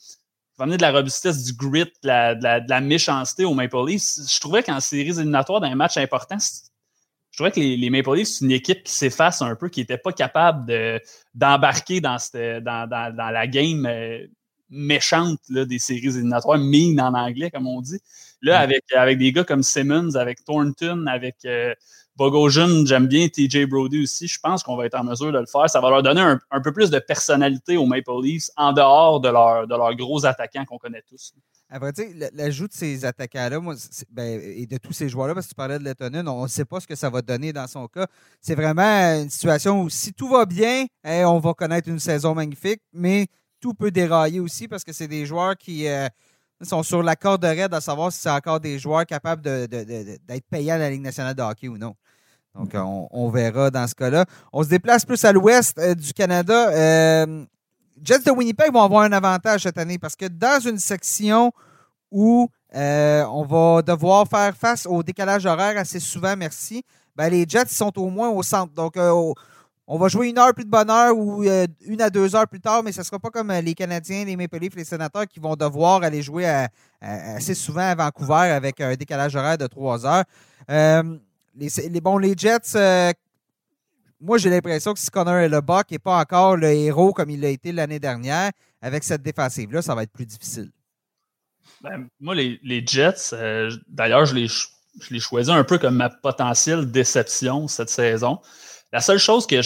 va amener de la robustesse, du grit, de la, la, de la méchanceté aux Maple Leafs. Je trouvais qu'en séries éliminatoires, dans un match important, je trouvais que les, Maple Leafs, c'est une équipe qui s'efface un peu, qui n'était pas capable d'embarquer dans, dans, dans, dans, la game euh, méchante là, des séries éliminatoires, mean en anglais, comme on dit. Là, avec, avec des gars comme Simmons, avec Thornton, avec euh, Bogosian, j'aime bien TJ Brody aussi. Je pense qu'on va être en mesure de le faire. Ça va leur donner un, peu plus de personnalité aux Maple Leafs en dehors de, leur, de leurs gros attaquants qu'on connaît tous. À vrai dire, l'ajout de ces attaquants-là, ben, et de tous ces joueurs-là, parce que tu parlais de Lettonen, on ne sait pas ce que ça va donner dans son cas. C'est vraiment une situation où si tout va bien, on va connaître une saison magnifique, mais tout peut dérailler aussi parce que c'est des joueurs qui, euh, sont sur la corde raide à savoir si c'est encore des joueurs capables d'être payés à la Ligue nationale de hockey ou non. Donc, mm-hmm. on, verra dans ce cas-là. On se déplace plus à l'ouest euh, du Canada. Euh, Jets de Winnipeg vont avoir un avantage cette année parce que dans une section où euh, on va devoir faire face au décalage horaire assez souvent, merci, ben, les Jets sont au moins au centre. Donc, on va jouer une heure plus de bonne heure ou euh, une à deux heures plus tard, mais ce ne sera pas comme euh, les Canadiens, les Maple Leafs, les sénateurs qui vont devoir aller jouer assez souvent à Vancouver avec un décalage horaire de trois heures. Euh, les, les, bon, les Jets, moi, j'ai l'impression que si Connor Hellebuck n'est pas encore le héros comme il l'a été l'année dernière, avec cette défensive-là, ça va être plus difficile. Ben, moi, les, Jets, euh, d'ailleurs, je les, je les choisis un peu comme ma potentielle déception cette saison. La seule chose que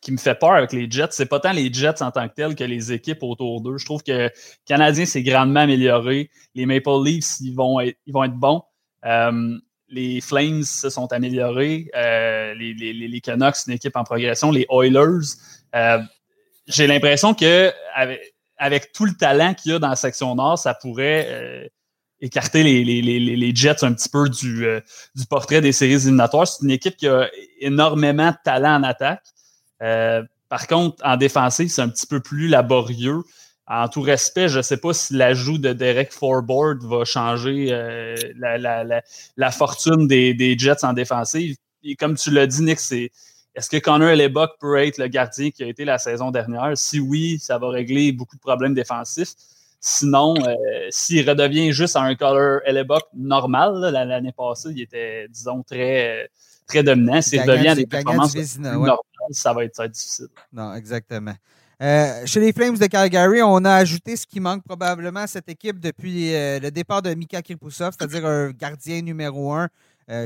qui me fait peur avec les Jets, c'est pas tant les Jets en tant que tels que les équipes autour d'eux. Je trouve que le Canadien s'est grandement amélioré. Les Maple Leafs, ils vont être, bons. Euh, les Flames se sont améliorés. Euh, les, Canucks, une équipe en progression. Les Oilers, euh, j'ai l'impression que avec, tout le talent qu'il y a dans la section nord, ça pourrait écarter les, Jets un petit peu du, du portrait des séries éliminatoires. C'est une équipe qui a énormément de talent en attaque. par contre, en défensive, c'est un petit peu plus laborieux en tout respect, je ne sais pas si l'ajout de Derek Forboard va changer euh, la, fortune des, Jets en défensive. Et comme tu l'as dit, Nick, c'est est-ce que Connor Hellebuck peut être le gardien qui a été la saison dernière? Si oui, ça va régler beaucoup de problèmes défensifs. Sinon, euh, s'il redevient juste un Connor Hellebuck normal, l'année passée, il était, disons, très, très dominant. S'il redevient des performances normales, ça va être difficile. Non, exactement. Euh, chez les Flames de Calgary, on a ajouté ce qui manque probablement à cette équipe depuis euh, le départ de Mika Kirpusov, c'est-à-dire un gardien numéro un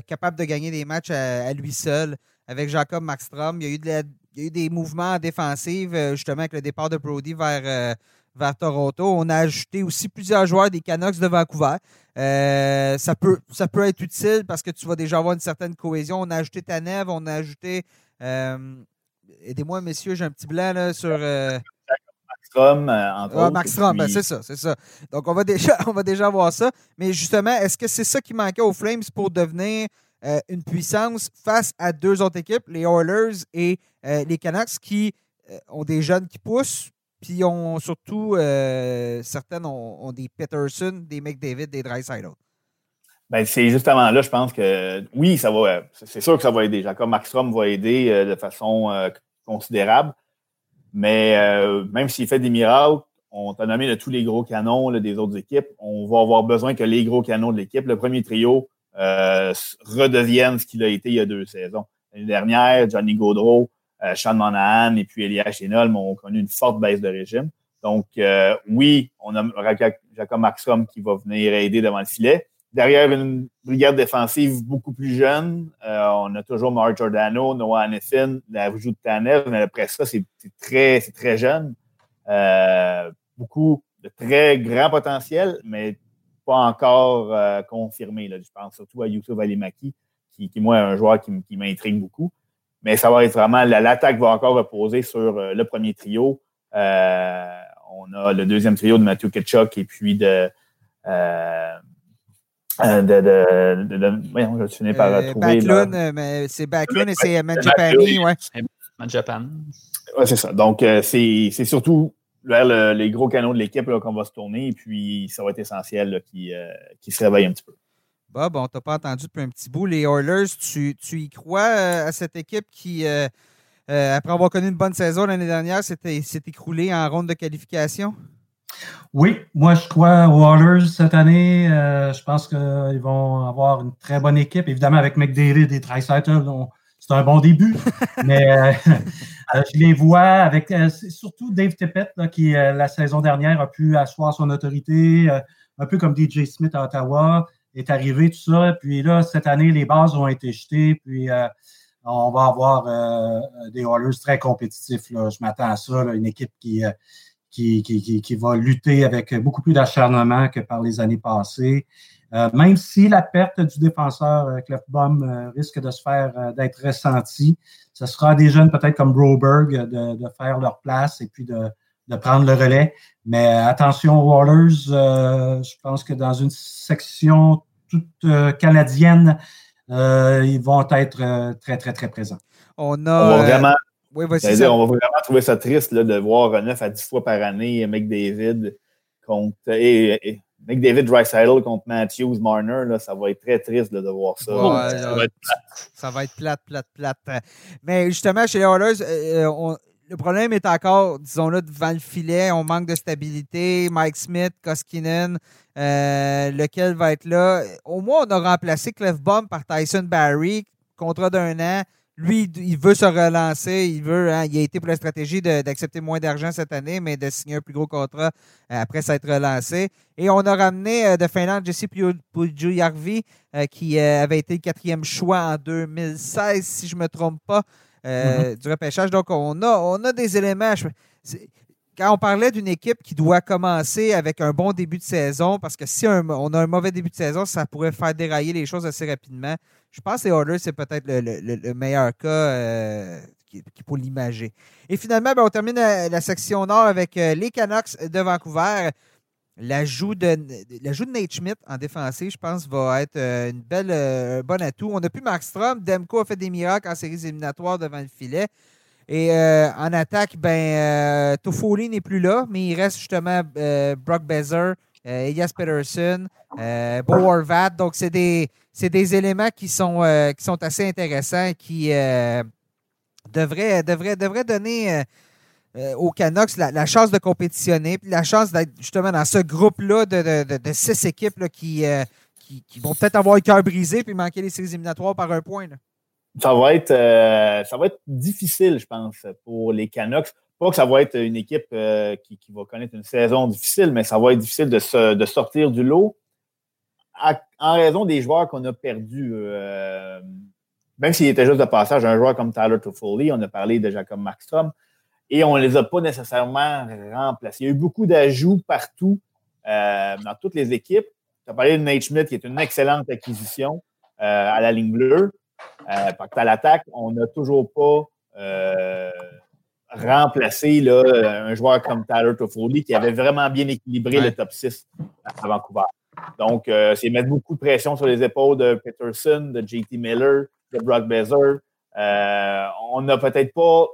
capable de gagner des matchs à, lui seul avec Jacob Maxstrom. Il y a eu, des mouvements défensifs, justement, avec le départ de Brody vers, vers Toronto. On a ajouté aussi plusieurs joueurs des Canucks de Vancouver. ça, peut, ça peut être utile parce que tu vas déjà avoir une certaine cohésion. On a ajouté Tanev, on a ajouté aidez-moi, messieurs, j'ai un petit blanc là, sur. Euh... Maxstrom, euh, ah, Maxstrom, ben, c'est ça, c'est ça. Donc, on va, déjà, on va déjà voir ça. Mais justement, est-ce que c'est ça qui manquait aux Flames pour devenir euh, une puissance face à deux autres équipes, les Oilers et euh, les Canucks, qui ont des jeunes qui poussent, puis ont surtout, certaines ont, des Peterson, des McDavid, des Dreisaitl? Ben, c'est justement là, je pense que oui, ça va. C'est sûr que ça va aider. Jacob Maxstrom va aider euh, de façon euh, considérable. Mais euh, même s'il fait des miracles, on t'a nommé de tous les gros canons des autres équipes. On va avoir besoin que les gros canons de l'équipe, le premier trio, redeviennent ce qu'il a été il y a deux saisons. L'année dernière, Johnny Gaudreau, Sean Monahan et puis Elias Chenol ont connu une forte baisse de régime. Donc, oui, on a Jacob Maxstrom qui va venir aider devant le filet derrière une brigade défensive beaucoup plus jeune, euh, on a toujours Mark Giordano, Noah Annefin, l'ajout de Tanev, mais après ça, c'est très, très jeune. Euh, beaucoup de très grand potentiel, mais pas encore euh, confirmé. Je pense surtout à Youssouf Alimaki, qui, qui, moi, est un joueur qui, m'intrigue beaucoup. Mais ça va être vraiment, l'attaque va encore reposer sur le premier trio. on a le deuxième trio de Matthew Ketchuk et puis de euh, de, de, de, voyons, je finis par euh, trouver. Backlund, euh, mais c'est Backlund et c'est Manjapani, ouais. Manjapan. Ouais, c'est ça. Donc, c'est surtout vers les gros canaux de l'équipe qu'on va se tourner et puis ça va être essentiel qu'ils qui se réveillent un petit peu. Bob, on t'a pas entendu depuis un petit bout. Les Oilers, tu, tu y crois à cette équipe qui, après avoir connu une bonne saison l'année dernière, s'est écroulée en ronde de qualification? Oui, moi je crois aux Oilers cette année. Euh, je pense qu'ils vont avoir une très bonne équipe. Évidemment, avec McDavid et Tricycle, c'est un bon début. mais euh, euh, je les vois avec surtout Dave Tippett, qui la saison dernière a pu asseoir son autorité, un peu comme DJ Smith à Ottawa, est arrivé, tout ça. Puis là, cette année, les bases ont été jetées. Puis on va avoir des Oilers très compétitifs. Je m'attends à ça, une équipe qui qui, va lutter avec beaucoup plus d'acharnement que par les années passées. Euh, même si la perte du défenseur euh, Clefbaum euh, risque de se faire d'être ressentie, ce sera des jeunes peut-être comme Broberg de, faire leur place et puis de, prendre le relais. Mais attention aux Wallers, je pense que dans une section toute canadienne, ils vont être très, très, très présents. On a, on va vraiment trouver ça triste là, de voir 9 à 10 fois par année McDavid contre. Et, McDavid Dreisaitl contre Matthews Marner, là, ça va être très triste de voir ça. ça, va être plate. ça va être plate, plate, plate. Mais justement, chez les Oilers, euh, le problème est encore, disons-le, devant le filet. On manque de stabilité. Mike Smith, Koskinen, euh, lequel va être là? Au moins, on a remplacé Clef Bomb par Tyson Barry, contrat d'un an lui, il veut se relancer. Il veut, hein, il a été pour la stratégie d'accepter moins d'argent cette année, mais de signer un plus gros contrat euh, après s'être relancé. Et on a ramené euh, de Finlande Jesse Pujujärvi, qui avait été le quatrième choix en 2016, si je ne me trompe pas, mm-hmm. du repêchage. Donc, on a, on a des éléments. quand on parlait d'une équipe qui doit commencer avec un bon début de saison, parce que si on a un mauvais début de saison, ça pourrait faire dérailler les choses assez rapidement. Je pense que les Oilers, c'est peut-être le, meilleur cas euh, qui, pour l'imager. Et finalement, ben, on termine la, section nord avec euh, les Canucks de Vancouver. L'ajout de, de Nate Schmidt en défensive, je pense, va être euh, une belle, un bon atout. On n'a plus Markstrom. Demko a fait des miracles en séries éliminatoires devant le filet. Et en attaque, ben, Toffoli n'est plus là, mais il reste justement Brock Bezer, Elias Peterson, Bo Horvat. Donc, c'est des, des éléments qui sont, euh, qui sont assez intéressants qui euh, devraient, devraient, donner euh, aux Canucks la, chance de compétitionner, puis la chance d'être justement dans ce groupe-là de, six équipes qui, qui, vont peut-être avoir le cœur brisé puis manquer les séries éliminatoires par un point. Ça va, être, ça va être difficile, je pense, pour les Canucks. Pas que ça va être une équipe qui, va connaître une saison difficile, mais ça va être difficile de, de sortir du lot en raison des joueurs qu'on a perdus, euh, même s'il était juste de passage, un joueur comme Tyler Toffoli, on a parlé déjà comme Maxstrom, et on ne les a pas nécessairement remplacés. Il y a eu beaucoup d'ajouts partout euh, dans toutes les équipes. Tu as parlé de Nate Schmidt, qui est une excellente acquisition euh, à la ligne bleue. parce qu'à l'attaque, on n'a toujours pas remplacé là, un joueur comme Tyler Toffoli qui avait vraiment bien équilibré le top 6 à Vancouver. Donc, euh, c'est mettre beaucoup de pression sur les épaules de Peterson, de JT Miller, de Brock Bezer. Euh, on n'a peut-être pas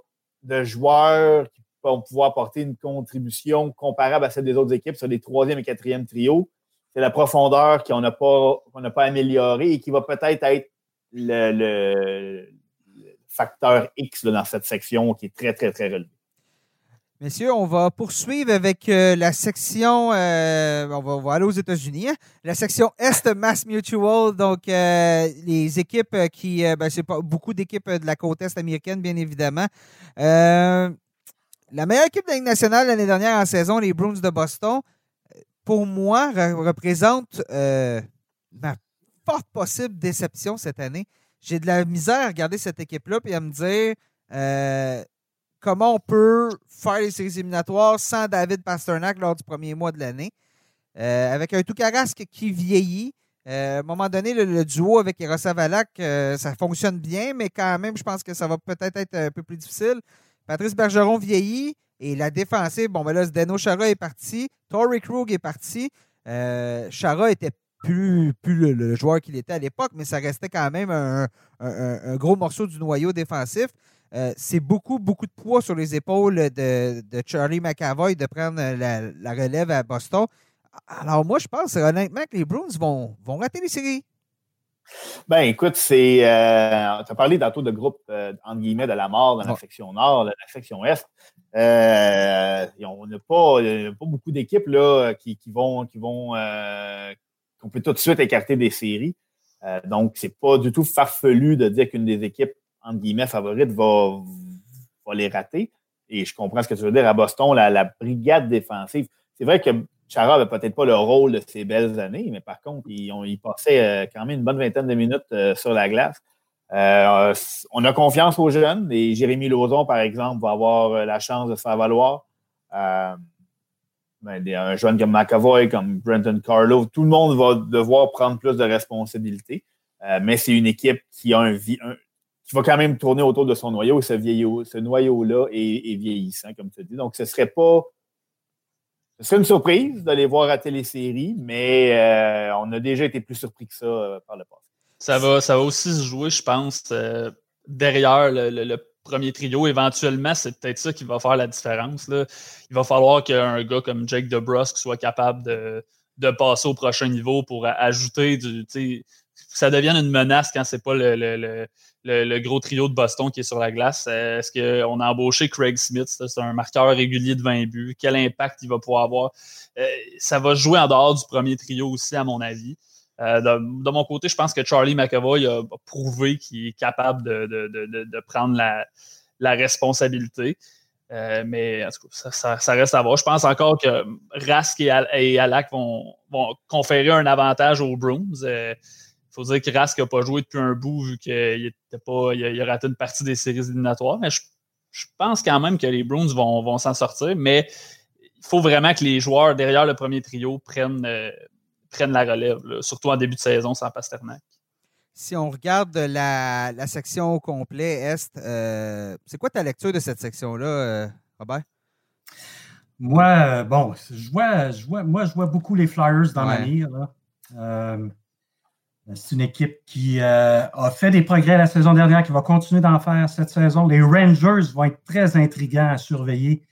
de joueurs qui vont pouvoir apporter une contribution comparable à celle des autres équipes sur les troisième et quatrième trios. C'est la profondeur qu'on n'a pas, qu'on pas améliorée et qui va peut-être être le, facteur X dans cette section qui est très, très, très relevé. Messieurs, on va poursuivre avec euh, la section, euh, on, va, aller aux États-Unis, hein. la section Est Mass Mutual, donc euh, les équipes qui, ben, c'est pas beaucoup d'équipes de la côte Est américaine, bien évidemment. la meilleure équipe de la Ligue nationale l'année dernière en saison, les Bruins de Boston, pour moi, représente ma forte possible déception cette année. J'ai de la misère à regarder cette équipe-là et à me dire comment on peut faire les séries éliminatoires sans David Pasternak lors du premier mois de l'année. Euh, avec un Toukarasque qui vieillit. Euh, à un moment donné, le, duo avec Erosa Valak, euh, ça fonctionne bien, mais quand même, je pense que ça va peut-être être un peu plus difficile. Patrice Bergeron vieillit et la défensive, bon, ben là, Zdeno Chara est parti, Torrey Krug est parti. Chara était plus, plus le, joueur qu'il était à l'époque, mais ça restait quand même un gros morceau du noyau défensif. Euh, c'est beaucoup, beaucoup de poids sur les épaules de, Charlie McAvoy de prendre la, relève à Boston. Alors, moi, je pense honnêtement que les Bruins vont, vont rater les séries. Ben, écoute, c'est. Euh, tu as parlé tantôt de groupe, euh, entre guillemets, de la mort dans la section nord, la section est. on n'a pas, pas, beaucoup d'équipes là, qui, vont. Qui vont qu'on peut tout de suite écarter des séries. donc, c'est pas du tout farfelu de dire qu'une des équipes entre guillemets, favorite va, les rater. Et je comprends ce que tu veux dire. À Boston, la, brigade défensive, c'est vrai que Chara n'avait peut-être pas le rôle de ses belles années, mais par contre, il, passait euh, quand même une bonne vingtaine de minutes euh, sur la glace. Euh, on a confiance aux jeunes et Jérémy Lauzon, par exemple, va avoir la chance de se faire valoir. Ben, un jeune comme McAvoy, comme Brenton Carlo, tout le monde va devoir prendre plus de responsabilités. mais c'est une équipe qui a un, un, qui va quand même tourner autour de son noyau et ce, noyau-là est, vieillissant, comme tu dis. Donc, ce serait pas. Ce serait une surprise d'aller voir à télésérie, mais euh, on a déjà été plus surpris que ça euh, par le passé. Ça va, ça va aussi se jouer, je pense, euh, derrière le, premier trio. Éventuellement, c'est peut-être ça qui va faire la différence. Là. Il va falloir qu'un gars comme Jake DeBrusque soit capable de, de passer au prochain niveau pour ajouter du. Ça devienne une menace quand c'est pas le, le, gros trio de Boston qui est sur la glace. Euh, est-ce qu'on a embauché Craig Smith? C'est un marqueur régulier de 20 buts. Quel impact il va pouvoir avoir? Euh, ça va jouer en dehors du premier trio aussi, à mon avis. de, mon côté, je pense que Charlie McAvoy a, prouvé qu'il est capable de, prendre la, responsabilité. mais en tout cas, ça, reste à voir. Je pense encore que Rask et, Alak vont, conférer un avantage aux. Il faut dire que Rask n'a pas joué depuis un bout vu qu'il pas, il a, raté une partie des séries éliminatoires. Mais je, pense quand même que les Bruins vont, vont s'en sortir. Mais il faut vraiment que les joueurs derrière le premier trio prennent, euh, prennent la relève, surtout en début de saison sans Pasternak. Si on regarde la, section au complet Est, euh, c'est quoi ta lecture de cette section-là, euh, Robert? Moi, bon, je vois, je vois, moi, je vois beaucoup les Flyers dans ma mire. C'est une équipe qui a fait des progrès la saison dernière, qui va continuer d'en faire cette saison. Les Rangers vont être très intrigants à surveiller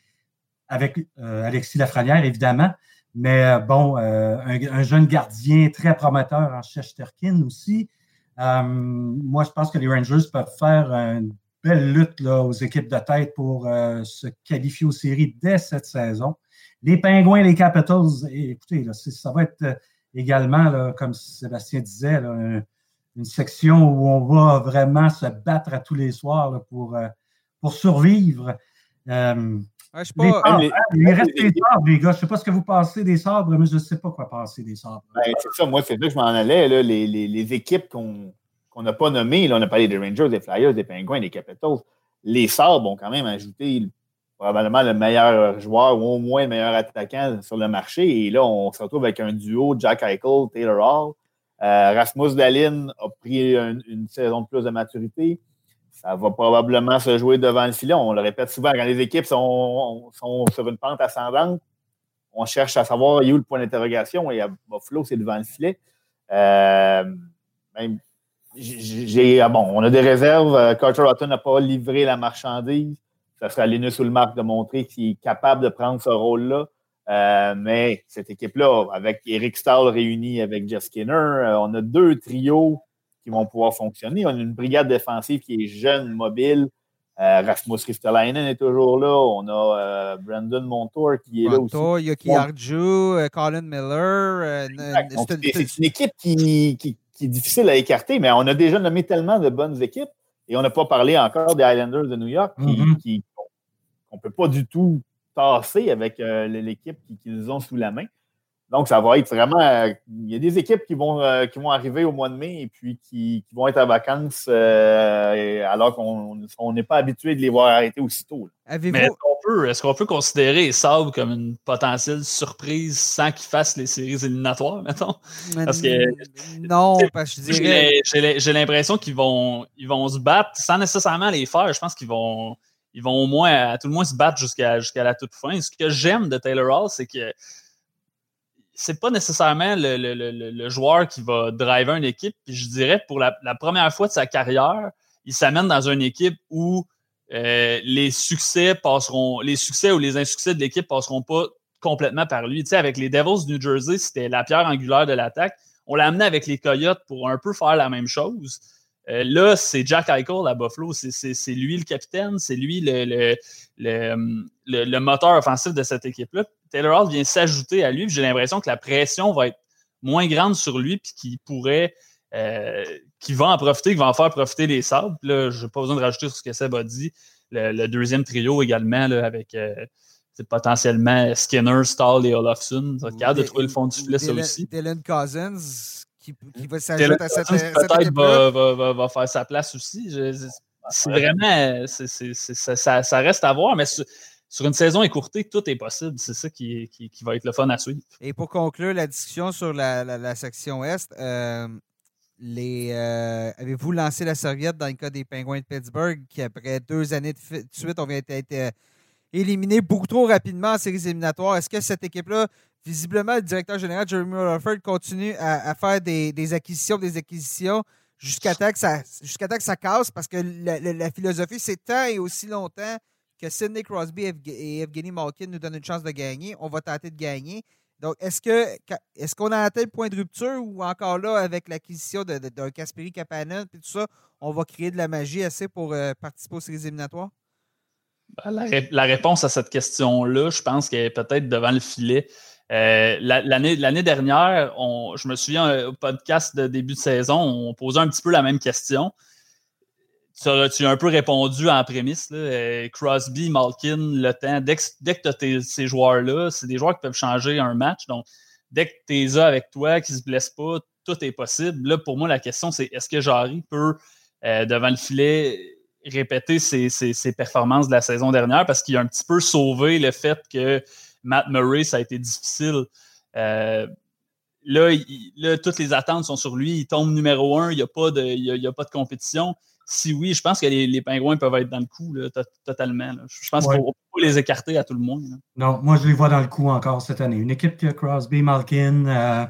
avec euh, Alexis Lafrenière, évidemment. Mais euh, bon, euh, un, jeune gardien très prometteur en Shesterkin aussi. moi, je pense que les Rangers peuvent faire une belle lutte aux équipes de tête pour se qualifier aux séries dès cette saison. Les Pingouins, les Capitals, écoutez, ça va être également, comme Sébastien disait, une section où on va vraiment se battre à tous les soirs pour, pour survivre. Ouais, je pas... Ah, il reste des sabres, les gars. Je ne sais pas ce que vous pensez des sabres, mais je ne sais pas quoi penser des sabres. Ben, c'est ça, moi, c'est là que je m'en allais. Là, les, les, les, équipes qu'on n'a pas nommées, là, on a parlé des Rangers, des Flyers, des Penguins, des Capitals. Les sabres ont quand même ajouté probablement le meilleur joueur ou au moins le meilleur attaquant sur le marché. Et là, on se retrouve avec un duo Jack Eichel, Taylor Hall. Euh, Rasmus Dalin a pris une saison de plus de maturité ça va probablement se jouer devant le filet. On le répète souvent, quand les équipes sont, sur une pente ascendante, on cherche à savoir où le point d'interrogation? Et à Buffalo, c'est devant le filet. Euh, j'ai, ah bon, on a des réserves. Euh, Carter Hutton n'a pas livré la marchandise. Ça sera Linus Ulmark de montrer qu'il est capable de prendre ce rôle-là. Euh, mais cette équipe-là, avec Eric Stahl réuni avec Jeff Skinner, on a deux trios qui vont pouvoir fonctionner. On a une brigade défensive qui est jeune, mobile. Euh, Rasmus Ristolainen est toujours là. On a euh, Brandon Montour qui est là aussi. Yoki Arju, euh, Colin Miller. c'est une équipe qui, qui, est difficile à écarter, mais on a déjà nommé tellement de bonnes équipes et on n'a pas parlé encore des Islanders de New York qui, qu'on ne peut pas du tout tasser avec l'équipe qu'ils ont sous la main. Donc, ça va être vraiment. Euh, il y a des équipes qui vont, euh, qui vont arriver au mois de mai et puis qui, vont être en vacances euh, alors qu'on n'est pas habitué de les voir arrêter aussitôt. Mais est-ce qu'on peut, considérer Saab comme une potentielle surprise sans qu'ils fassent les séries éliminatoires, mettons? Parce que, non, parce que je dirais... J'ai l'impression qu'ils vont, ils vont se battre sans nécessairement les faire. Je pense qu'ils vont, ils vont au moins, à tout le moins, se battre jusqu'à jusqu'à la toute fin. Ce que j'aime de Taylor Hall, c'est que c'est pas nécessairement le, joueur qui va driver une équipe. Puis je dirais, pour la, première fois de sa carrière, il s'amène dans une équipe où euh, les succès passeront, les succès ou les insuccès de l'équipe passeront pas complètement par lui. Tu sais, avec les Devils du New Jersey, c'était la pierre angulaire de l'attaque. On l'a amené avec les Coyotes pour un peu faire la même chose. Euh, là, c'est Jack Eichel à Buffalo. C'est lui le capitaine, c'est lui le, moteur offensif de cette équipe-là. Taylor Hall vient s'ajouter à lui. J'ai l'impression que la pression va être moins grande sur lui, puis qu'il pourrait, euh, qu'il va en profiter, qu'il va en faire profiter les sables. Là, je n'ai pas besoin de rajouter sur ce que Seb a dit. Le, deuxième trio également, là, avec euh, potentiellement Skinner, Stahl et Olofsson. Ça capable de trouver le fond du filet, ça aussi. Dylan Cousins, qui, va s'ajouter à cette, peut-être va, va, va, faire sa place aussi. C'est vraiment, ça, ça, reste à voir, mais sur une saison écourtée, tout est possible. C'est ça qui, qui, va être le fun à suivre. Et pour conclure la discussion sur la, la, section Est, euh, euh, avez-vous lancé la serviette dans le cas des Penguins de Pittsburgh qui, après deux années de, suite, ont été euh, éliminés beaucoup trop rapidement en séries éliminatoires? Est-ce que cette équipe-là, visiblement, le directeur général Jeremy Rutherford continue à, faire des, acquisitions, des acquisitions jusqu'à temps, que ça, jusqu'à temps que ça casse? Parce que la, la philosophie, c'est tant et aussi longtemps que Sidney Crosby et Evgeny Malkin nous donnent une chance de gagner, on va tenter de gagner. Donc, est-ce que est-ce qu'on a atteint le point de rupture ou encore là, avec l'acquisition d'un de, Kasperi Kapanen et tout ça, on va créer de la magie assez pour euh, participer aux séries éliminatoires? Ben, la, réponse à cette question-là, je pense qu'elle est peut-être devant le filet. L'année dernière, je me souviens au podcast de début de saison, on posait un petit peu la même question. Tu as, un peu répondu en prémisse. Crosby, Malkin, le temps. Dès que, tu as ces joueurs-là, c'est des joueurs qui peuvent changer un match. Donc, dès que tu es avec toi, qui ne se blessent pas, tout est possible. Là, pour moi, la question, c'est est-ce que Jarry peut, devant le filet, répéter ses, performances de la saison dernière? Parce qu'il a un petit peu sauvé le fait que Matt Murray, ça a été difficile. Euh, là, toutes les attentes sont sur lui. Il tombe numéro un. Il n'y a, a, pas de compétition. Si oui, je pense que les, les Pingouins peuvent être dans le coup totalement. Je pense qu'on ne peut pas les écarter à tout le monde. Non, moi, je les vois dans le coup encore cette année. Une équipe qui a Crosby, Malkin, euh,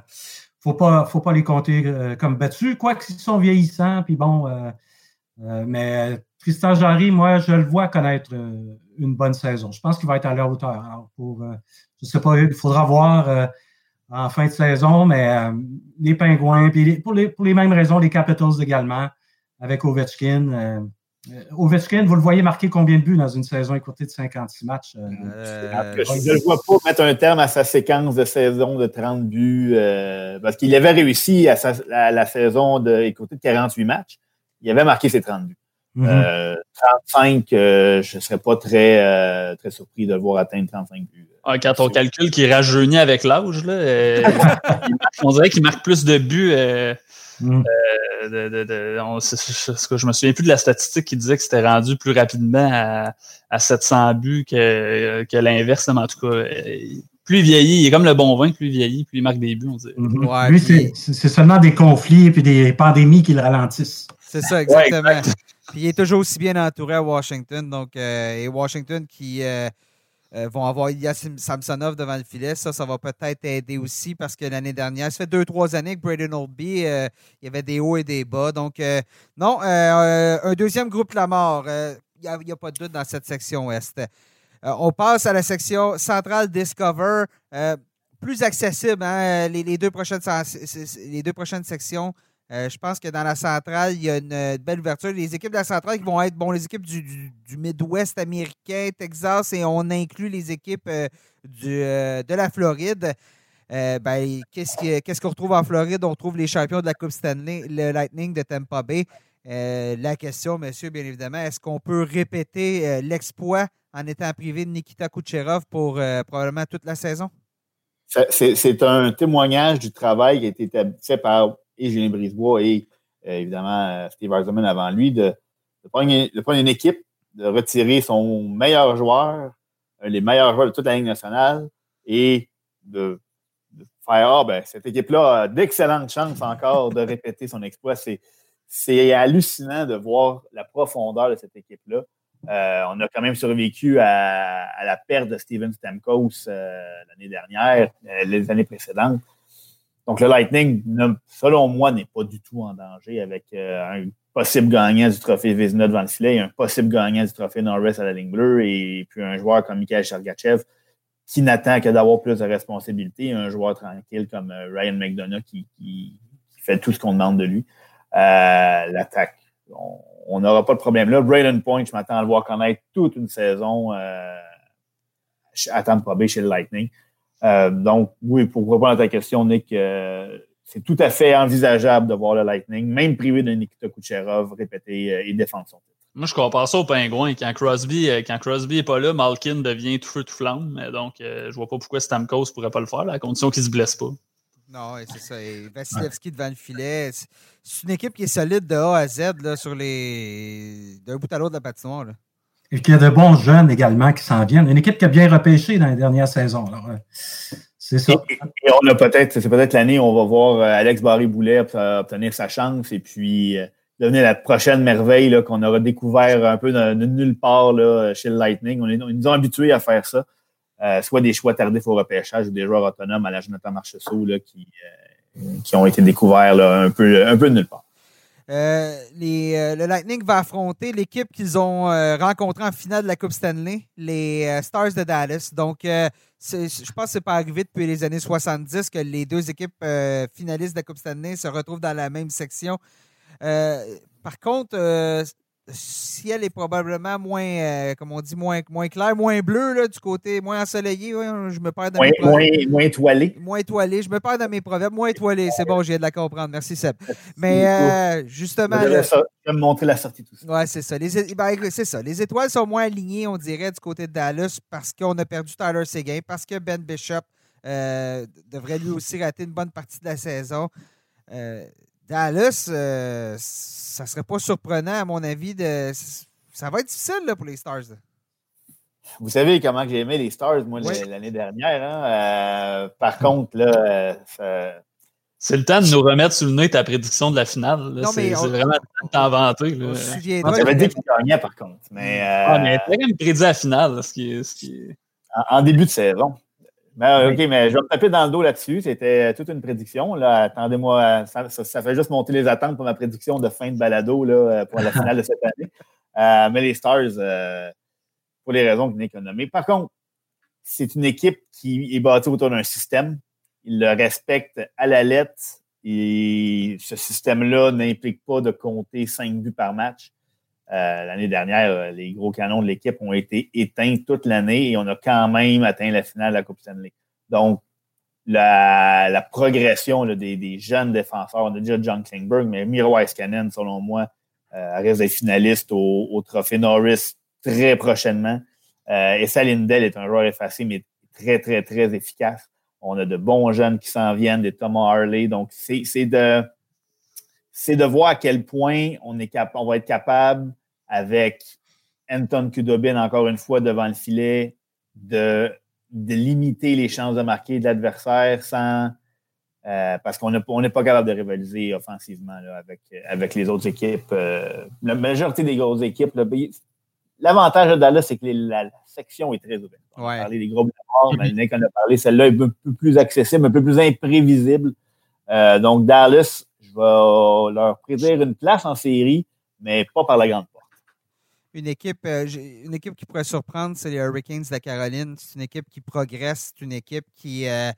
faut pas, faut pas les compter euh, comme battus, quoi qu'ils sont vieillissants. Puis bon, mais Tristan Jarry, moi, je le vois connaître euh, une bonne saison. Je pense qu'il va être à leur hauteur. pour, euh, je ne sais pas, il faudra voir euh, en fin de saison, mais les Pingouins, puis pour, les, pour les mêmes raisons, les Capitals également, avec Ovechkin. Ovechkin, vous le voyez marquer combien de buts dans une saison écoutée de 56 matchs? je ne le vois pas mettre un terme à sa séquence de saison de 30 buts, parce qu'il avait réussi à, la saison de, écoutée de 48 matchs. Il avait marqué ses 30 buts. 35, mm-hmm. euh, euh, je ne serais pas très, euh, très surpris de le voir atteindre 35 buts. Ah, quand on calcule qu'il rajeunit avec l'âge, on dirait qu'il marque plus de buts. Mm. je me souviens plus de la statistique qui disait que c'était rendu plus rapidement à, à 700 buts que, que l'inverse, mais en tout cas, plus il vieillit, il est comme le bon vin, plus il vieillit, plus il marque des buts, on dirait. Mm-hmm. Lui, c'est seulement des conflits et des pandémies qui le ralentissent. C'est ça, exactement. Puis il est toujours aussi bien entouré à Washington. Donc, euh, et Washington qui euh, euh, vont avoir Ilya Samsonov devant le filet. Ça, ça va peut-être aider aussi parce que l'année dernière, ça fait deux, trois années que Braden Oldby, il y avait des hauts et des bas. Donc, non, un deuxième groupe la mort. Il n'y a, pas de doute dans cette section ouest. on passe à la section centrale Discover. plus accessible, hein, les, deux prochaines, les deux prochaines sections. Euh, je pense que dans la centrale, il y a une, belle ouverture. Les équipes de la centrale qui vont être bon, les équipes du, Midwest américain, Texas, et on inclut les équipes euh, euh, de la Floride. Ben, qu'est-ce qu'on retrouve en Floride? On retrouve les champions de la Coupe Stanley, le Lightning de Tampa Bay. la question, monsieur, bien évidemment, est-ce qu'on peut répéter l'exploit en étant privé de Nikita Kucherov pour probablement toute la saison? C'est un témoignage du travail qui a été établi par et Julien Brisebois et euh, évidemment euh, Steve Eisenman avant lui, de, prendre, une équipe, de retirer son meilleur joueur, les meilleurs joueurs de toute la Ligue nationale et de, faire Ah, ben, cette équipe-là a d'excellentes chances encore de répéter son exploit. C'est hallucinant de voir la profondeur de cette équipe-là. Euh, on a quand même survécu à, la perte de Steven Stamkos l'année dernière, les années précédentes. Donc, le Lightning, selon moi, n'est pas du tout en danger avec euh, un possible gagnant du trophée Vizina devant le filet, un possible gagnant du trophée Norris à la ligne bleue et puis un joueur comme Mikhail Sergachev qui n'attend que d'avoir plus de responsabilités, un joueur tranquille comme euh, Ryan McDonough qui, fait tout ce qu'on demande de lui. Euh, l'attaque, on n'aura pas de problème là. Braden Point, je m'attends à le voir connaître toute une saison à Tampa Bay chez le Lightning. Euh, donc, oui, pour répondre à ta question, Nick, euh, c'est tout à fait envisageable de voir le Lightning, même privé de Nikita Kucherov, répéter euh, et défendre son titre. Moi, je compare ça au pingouin. Quand Crosby, quand Crosby n'est pas là, Malkin devient tout feu, tout flamme. Donc, je vois pas pourquoi Stamkos ne pourrait pas le faire, à condition qu'il ne se blesse pas. Non, c'est ça. Et Vasilevski devant le filet. C'est une équipe qui est solide de A à Z là, sur les. d'un bout à l'autre de la patinoire. Là. Et qu'il y a de bons jeunes également qui s'en viennent. Une équipe qui a bien repêché dans les dernières saisons. Euh, c'est ça. On a peut-être, c'est peut-être l'année où on va voir euh, Alex Barry-Boulet obtenir sa chance et puis euh, devenir la prochaine merveille qu'on aura découvert un peu de, nulle part chez le Lightning. On est, ils nous ont habitués à faire ça. soit des choix tardifs au repêchage ou des joueurs autonomes à la Jonathan Marchessault là, qui, qui ont été découverts un, peu, un peu de nulle part. Euh, euh, le Lightning va affronter l'équipe qu'ils ont euh, rencontrée en finale de la Coupe Stanley, les Stars de Dallas. Donc, je pense que ce n'est pas arrivé depuis les années 70 que les deux équipes finalistes de la Coupe Stanley se retrouvent dans la même section. par contre, ciel est probablement moins, euh, comme on dit, moins, moins clair, moins bleu, là, du côté moins ensoleillé. je me perds dans moins, moins, moins, étoilé. Moins étoilé. Je me perds dans mes proverbes. Moins étoilé. C'est bon, j'ai de la comprendre. Merci, Seb. Mais euh, justement. Je vais me montrer la sortie tout ça. Oui, c'est ça. Les, ben, c'est ça. Les étoiles sont moins alignées, on dirait, du côté de Dallas parce qu'on a perdu Tyler Seguin, parce que Ben Bishop euh, devrait lui aussi rater une bonne partie de la saison. Dallas, euh, ça serait pas surprenant, à mon avis. De... Ça va être difficile là, pour les Stars. Vous savez comment j'ai aimé les Stars, moi, l'année dernière. Hein? Euh, par contre, là, euh, C'est le temps de nous remettre sous le nez ta prédiction de la finale. C'est vraiment le temps de t'inventer. J'avais dit qu'il gagnait, par contre. Mais, ah, mais quand même prédit la finale, ce qui ce qui en, début de saison. Ben, OK, mais je vais me taper dans le dos là-dessus. C'était toute une prédiction. Là. Attendez-moi, ça, fait juste monter les attentes pour ma prédiction de fin de balado là, pour la finale de cette année. Euh, mais les Stars, euh, pour les raisons que vous venez. Par contre, c'est une équipe qui est bâtie autour d'un système. Ils le respectent à la lettre et ce système-là n'implique pas de compter cinq buts par match. Euh, l'année dernière, euh, les gros canons de l'équipe ont été éteints toute l'année et on a quand même atteint la finale de la Coupe Stanley. Donc, la, progression des, jeunes défenseurs, on a déjà John Klingberg, mais Miro Iskanen, selon moi, euh, reste des finalistes au, Trophée Norris très prochainement. et Salindel est un joueur effacé, mais très, très, très efficace. On a de bons jeunes qui s'en viennent, des Thomas Harley. Donc, c'est de, de voir à quel point on, est on va être capable avec Anton Kudobin, encore une fois, devant le filet, de, limiter les chances de marquer de l'adversaire sans. Euh, parce qu'on n'est pas capable de rivaliser offensivement avec, avec les autres équipes. Euh, la majorité des grosses équipes, l'avantage de Dallas, c'est que la, section est très ouverte. On a parlé des gros morts, mais qu'on a parlé, celle-là est un peu plus accessible, un peu plus imprévisible. Euh, donc, Dallas, je vais leur prédire une place en série, mais pas par la grande une équipe, euh, une équipe qui pourrait surprendre, c'est les Hurricanes de la Caroline. C'est une équipe qui progresse, c'est une équipe qui, euh,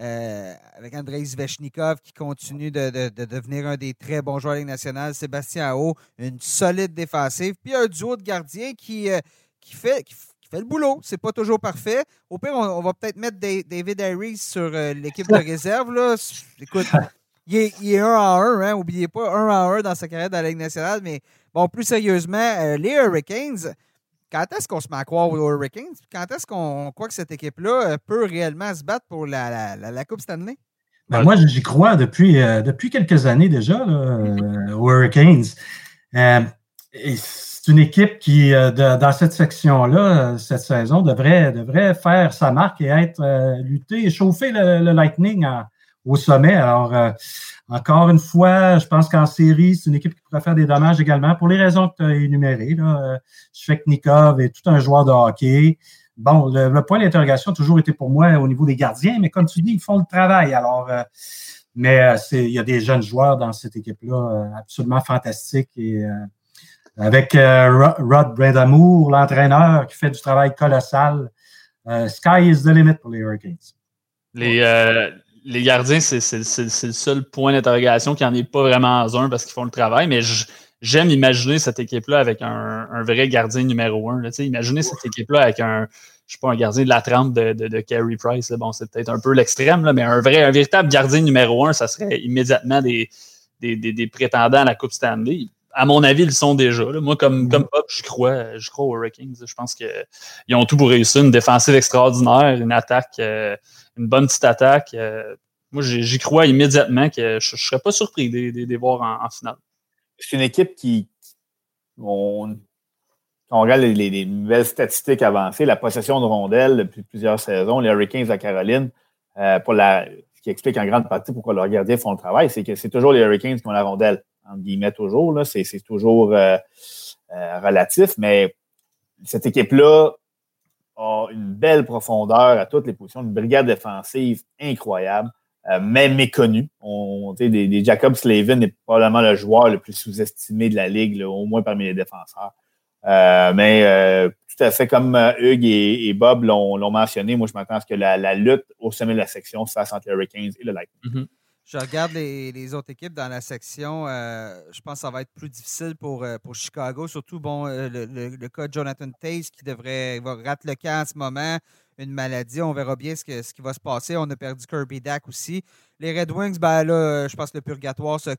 euh, avec Andrei Zvechnikov, qui continue de, devenir un des très bons joueurs de la Ligue nationale. Sébastien Ao, une solide défensive. Puis un duo de gardiens qui, qui, fait, qui, fait le boulot. C'est pas toujours parfait. Au pire, on, va peut-être mettre David Harris sur l'équipe de réserve. Là. Écoute, il est, un en un, hein, Oubliez pas, un en un dans sa carrière dans la Ligue nationale, mais Bon, plus sérieusement, euh, les Hurricanes, quand est-ce qu'on se met à croire aux Hurricanes? Quand est-ce qu'on croit que cette équipe-là euh, peut réellement se battre pour la, Coupe Stanley? Ben, moi, j'y crois depuis, euh, depuis quelques années déjà, aux Hurricanes. c'est une équipe qui, dans cette section-là, cette saison, devrait, devrait faire sa marque et être lutter, chauffer le, Lightning au sommet. Alors, encore une fois, je pense qu'en série, c'est une équipe qui pourrait faire des dommages également pour les raisons que tu as énumérées. Là. Svechnikov est tout un joueur de hockey. Bon, le, point d'interrogation a toujours été pour moi au niveau des gardiens, mais comme tu dis, ils font le travail. Alors, euh, mais euh, il y a des jeunes joueurs dans cette équipe-là euh, absolument fantastiques. Et avec Rod Brendamour, l'entraîneur qui fait du travail colossal, sky is the limit pour les Hurricanes. Les, les gardiens, c'est le seul point d'interrogation qui n'en est pas vraiment un parce qu'ils font le travail, mais j'aime imaginer cette équipe-là avec un, vrai gardien numéro un. Là, imaginez cette équipe-là avec un, je sais pas, un gardien de la trempe de, de, Carey Price. Bon, c'est peut-être un peu l'extrême, mais un vrai, un véritable gardien numéro un, ça serait immédiatement des, des, prétendants à la Coupe Stanley. À mon avis, ils sont déjà. Moi, comme, mm-hmm. comme Bob, je crois, je crois aux Hurricanes. Je pense qu'ils ont tout pour réussir. Une défensive extraordinaire, une attaque. Euh, une bonne petite attaque. Euh, moi, j'y crois immédiatement que je ne serais pas surpris de, les voir en, finale. C'est une équipe qui, on, on regarde les, nouvelles statistiques avancées, la possession de rondelles depuis plusieurs saisons, les Hurricanes à Caroline, euh, ce qui explique en grande partie pourquoi leurs gardiens font le travail, c'est que c'est toujours les Hurricanes qui ont la rondelle, entre guillemets toujours, c'est toujours euh, relatif, mais cette équipe-là a une belle profondeur à toutes les positions, une brigade défensive incroyable, euh, mais méconnue. On, des, Jacob Slavin est probablement le joueur le plus sous-estimé de la Ligue, au moins parmi les défenseurs. Euh, mais euh, tout à fait comme Hugues et, Bob l'ont mentionné, moi je m'attends à ce que la, lutte au sommet de la section se fasse entre les Hurricanes et le Lightning. Mm-hmm. Je regarde les, autres équipes dans la section. Euh, je pense que ça va être plus difficile pour, euh, Chicago. Surtout, bon, euh, le, cas de Jonathan Taze qui devrait va rater le camp en ce moment. Une maladie. On verra bien ce, qui va se passer. On a perdu Kirby Dak aussi. Les Red Wings, ben là, je pense que le purgatoire se,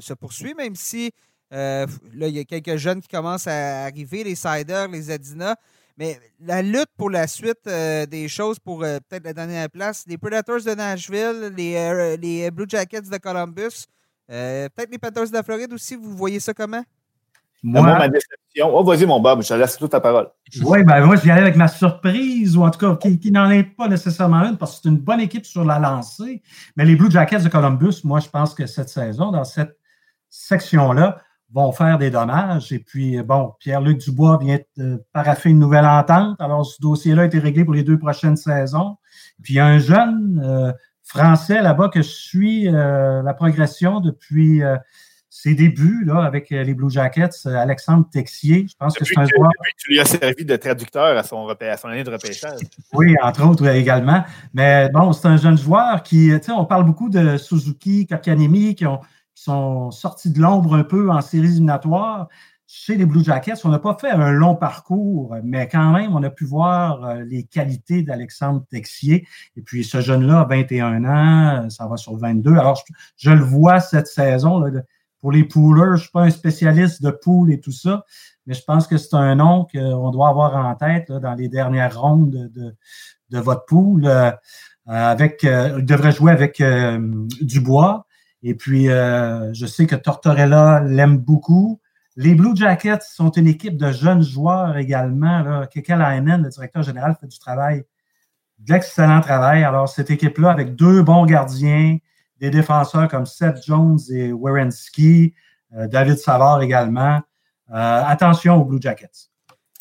se, poursuit, même si là, il y a quelques jeunes qui commencent à arriver, les Siders, les Adina. Mais la lutte pour la suite euh, des choses pour euh, peut-être la dernière place, les Predators de Nashville, les, euh, les Blue Jackets de Columbus, peut-être les Panthers de la Floride aussi, vous voyez ça comment? Moi, ma déception. Oh, vas-y, mon Bob, je te laisse toute ta parole. Oui, ben moi, je viens avec ma surprise, ou en tout cas, qui, n'en est pas nécessairement une, parce que c'est une bonne équipe sur la lancée. Mais les Blue Jackets de Columbus, moi, je pense que cette saison, dans cette section-là, vont faire des dommages. Et puis, bon, Pierre-Luc Dubois vient de paraffer une nouvelle entente. Alors, ce dossier-là a été réglé pour les deux prochaines saisons. Puis, il y a un jeune euh, Français là-bas que je suis euh, la progression depuis euh, ses débuts là, avec les Blue Jackets, Alexandre Texier. Je pense que c'est un joueur. Tu lui as servi de traducteur à son, à son année de repêchage. Oui, entre autres également. Mais bon, c'est un jeune joueur qui, tu sais, on parle beaucoup de Suzuki, Kakanemi, qui ont qui sont sortis de l'ombre un peu en séries éliminatoires. Chez les Blue Jackets, on n'a pas fait un long parcours, mais quand même, on a pu voir euh, les qualités d'Alexandre Texier. Et puis, ce jeune-là a 21 ans, ça va sur 22. Alors, je, le vois cette saison. pour les poolers, je ne suis pas un spécialiste de pool et tout ça, mais je pense que c'est un nom qu'on doit avoir en tête dans les dernières rondes de, de, votre pool. Euh, avec, euh, il devrait jouer avec Dubois. Et puis, euh, je sais que Tortorella l'aime beaucoup. Les Blue Jackets sont une équipe de jeunes joueurs également. Là. Lainen, le directeur général, fait du travail, de l'excellent travail. Alors, cette équipe-là, avec deux bons gardiens, des défenseurs comme Seth Jones et Werenski, euh, David Savard également. Euh, attention aux Blue Jackets.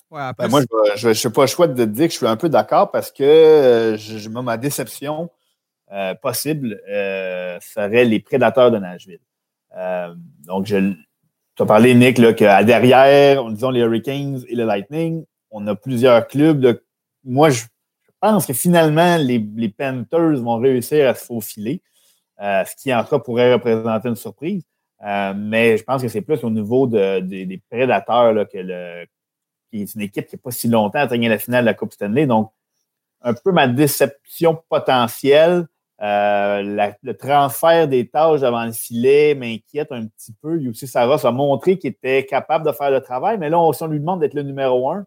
Ben, moi, je ne suis pas chouette de dire que je suis un peu d'accord parce que je, ma déception, euh, possible euh, seraient les prédateurs de Nashville. Euh, donc, je, tu as parlé, Nick, là, qu'à derrière, disons les Hurricanes et le Lightning, on a plusieurs clubs. Moi, je, pense que finalement, les, Panthers vont réussir à se faufiler, ce qui, en cas, pourrait représenter une surprise. mais je pense que c'est plus au niveau des prédateurs là, que le, qui est une équipe qui n'a pas si longtemps atteint la finale de la Coupe Stanley. Donc, un peu ma déception potentielle, euh, le transfert des tâches devant le filet m'inquiète un petit peu. Lui aussi, Sarah a montré qu'il était capable de faire le travail, mais là, on, si on lui demande d'être le numéro un,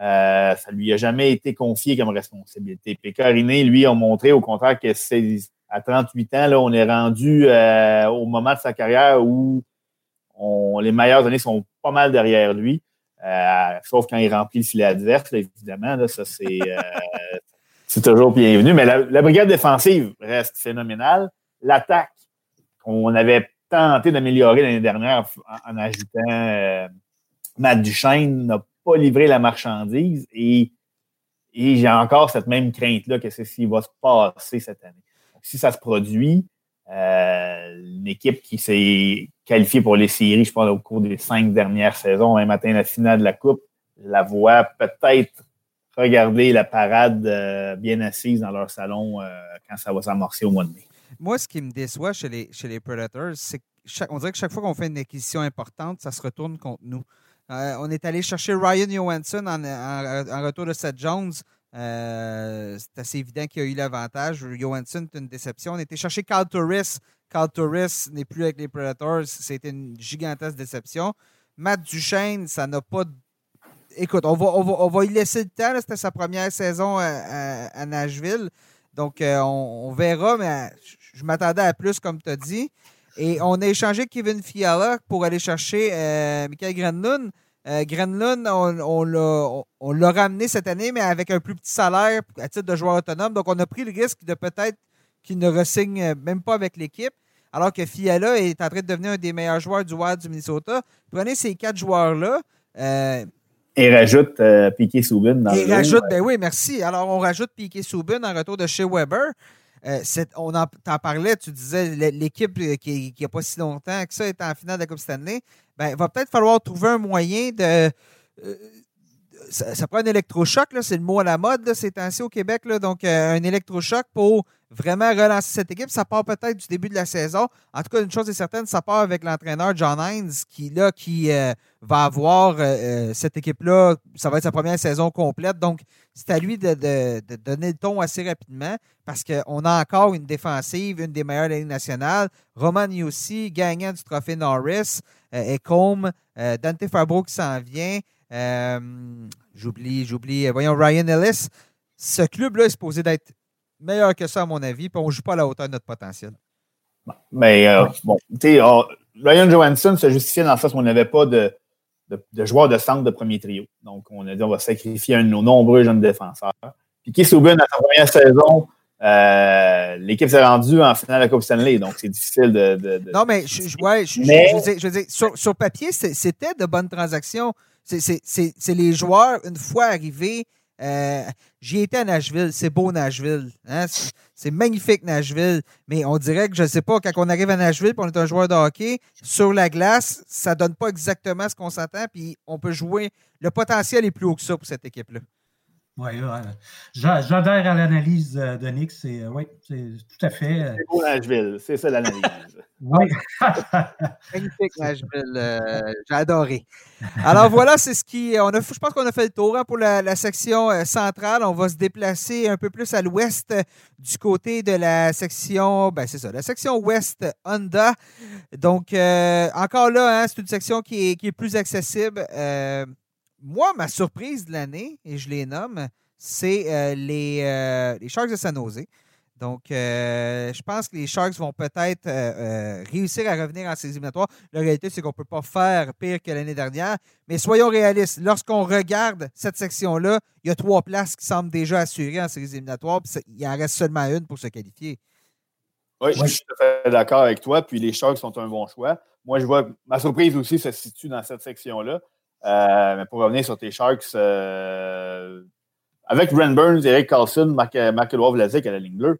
euh, ça lui a jamais été confié comme responsabilité. Pécariné, lui, a montré au contraire que c'est à 38 ans, là, on est rendu euh, au moment de sa carrière où les meilleures années sont pas mal derrière lui. sauf quand il remplit le filet adverse, évidemment. Ça, c'est c'est toujours bienvenu. Mais la, brigade défensive reste phénoménale. L'attaque, qu'on avait tenté d'améliorer l'année dernière en, ajoutant euh, Matt Duchesne, n'a pas livré la marchandise et, j'ai encore cette même crainte-là que c'est ce qui va se passer cette année. si ça se produit, euh, une équipe qui s'est qualifiée pour les séries, je pense, au cours des cinq dernières saisons, un matin la finale de la Coupe, la voit peut-être regarder la parade euh, bien assise dans leur salon euh, quand ça va s'amorcer au mois de mai. Moi, ce qui me déçoit chez les, chez les Predators, c'est qu'on dirait que chaque fois qu'on fait une acquisition importante, ça se retourne contre nous. Euh, on est allé chercher Ryan Johansson en, retour de Seth Jones. c'est assez évident qu'il a eu l'avantage. Johansson est une déception. On été chercher Carl Torres. Carl Torres n'est plus avec les Predators. C'était une gigantesque déception. Matt Duchesne, ça n'a pas écoute, on va, on, va, y laisser le temps. C'était sa première saison à, Nashville. Donc, euh, on, verra, mais je, m'attendais à plus, comme tu as dit. Et on a échangé Kevin Fiala pour aller chercher euh, Michael Grenlund. Euh, Grenlund, on, l'a ramené cette année, mais avec un plus petit salaire à titre de joueur autonome. Donc, on a pris le risque de peut-être qu'il ne ressigne même pas avec l'équipe. Alors que Fiala est en train de devenir un des meilleurs joueurs du Wild du Minnesota. Prenez ces quatre joueurs-là. Et rajoute euh, Piquet Soubin dans Et rajoute, ben oui, merci. Alors, on rajoute Piquet Soubin en retour de chez Weber. Euh, on en t'en parlais, tu disais l'équipe euh, qui n'a pas si longtemps que ça est en finale de la Coupe Stanley. Ben, il va peut-être falloir trouver un moyen de ça, prend un électrochoc, c'est le mot à la mode ces temps-ci au Québec. Là, donc, un électrochoc pour vraiment relancer cette équipe. Ça part peut-être du début de la saison. En tout cas, une chose est certaine, ça part avec l'entraîneur John Hines qui, là, qui va avoir cette équipe-là. Ça va être sa première saison complète. Donc, c'est à lui de, donner le ton assez rapidement parce qu'on a encore une défensive, une des meilleures de la nationale. Roman aussi, gagnant du trophée Norris, et Ecom, Dante Fabro qui s'en vient. Euh, j'oublie, j'oublie. Voyons, Ryan Ellis. Ce club-là est supposé d'être meilleur que ça, à mon avis, puis on ne joue pas à la hauteur de notre potentiel. Mais euh, bon, tu sais, oh, Ryan Johansson se justifiait dans le sens qu'on n'avait pas de, de, joueurs de centre de premier trio. Donc, on a dit on va sacrifier un de nos nombreux jeunes défenseurs. Puis Keith Subban, à sa première saison, euh, l'équipe s'est rendue en finale de la Coupe Stanley, donc c'est difficile de, Non, mais, je, ouais, je, veux dire, sur, sur, papier, c'était de bonnes transactions. C'est les joueurs, une fois arrivés, euh, j'y étais à Nashville, c'est beau Nashville. Hein? C'est magnifique Nashville. Mais on dirait que je ne sais pas, quand on arrive à Nashville et on est un joueur de hockey, sur la glace, ça ne donne pas exactement ce qu'on s'attend. Puis on peut jouer. Le potentiel est plus haut que ça pour cette équipe-là. Oui, ouais. j'adhère à l'analyse euh, de Nick. C'est, euh, oui, c'est tout à fait. Euh, c'est beau Nashville, c'est ça l'analyse. oui. Magnifique Nashville. j'ai adoré. Alors voilà, c'est ce qui. On a, je pense qu'on a fait le tour hein, pour la, section centrale. On va se déplacer un peu plus à l'ouest du côté de la section. Ben, c'est ça, la section ouest Honda. Donc, encore là, hein, c'est une section qui est, qui est plus accessible moi, ma surprise de l'année, et je les nomme, c'est euh, les, euh, les, Sharks de San Jose. Donc, euh, je pense que les Sharks vont peut-être réussir à revenir en ces éliminatoires. La réalité, c'est qu'on ne peut pas faire pire que l'année dernière. Mais soyons réalistes. Lorsqu'on regarde cette section-là, il y a trois places qui semblent déjà assurées en séries éliminatoires. il en reste seulement une pour se qualifier. Oui, je suis tout à fait d'accord avec toi. Puis les Sharks sont un bon choix. Moi, je vois ma surprise aussi se situe dans cette section-là. Euh, mais pour revenir sur tes Sharks, euh, avec Brent Burns, Eric Carlson, McElroy Vlasic à la ligne bleue,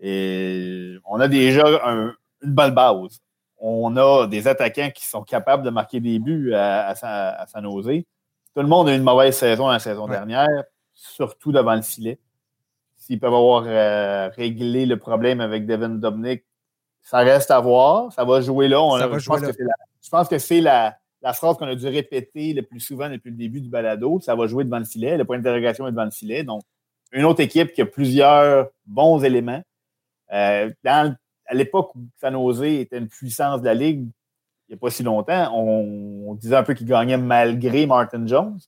et on a déjà une bonne base. On a des attaquants qui sont capables de marquer des buts à, à, San Jose. Tout le monde a eu une mauvaise saison la saison dernière, surtout devant le filet. S'ils peuvent avoir euh, réglé le problème avec Devin Dominic, ça reste à voir. Ça va jouer là. je pense que c'est la, la phrase qu'on a dû répéter le plus souvent depuis le début du balado, ça va jouer devant le filet. Le point d'interrogation est devant le filet. Donc, une autre équipe qui a plusieurs bons éléments. Euh, à l'époque où San Jose était une puissance de la Ligue, il n'y a pas si longtemps, on, disait un peu qu'ils gagnaient malgré Martin Jones.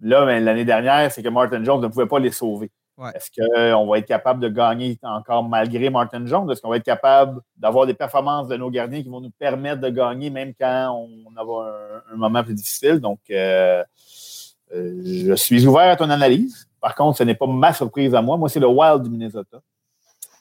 Là, ben, l'année dernière, c'est que Martin Jones ne pouvait pas les sauver. Est-ce qu'on va être capable de gagner encore malgré Martin Jones? Est-ce qu'on va être capable d'avoir des performances de nos gardiens qui vont nous permettre de gagner même quand on a un, moment plus difficile? Donc, euh, euh, je suis ouvert à ton analyse. Par contre, ce n'est pas ma surprise à moi. Moi, c'est le Wild du Minnesota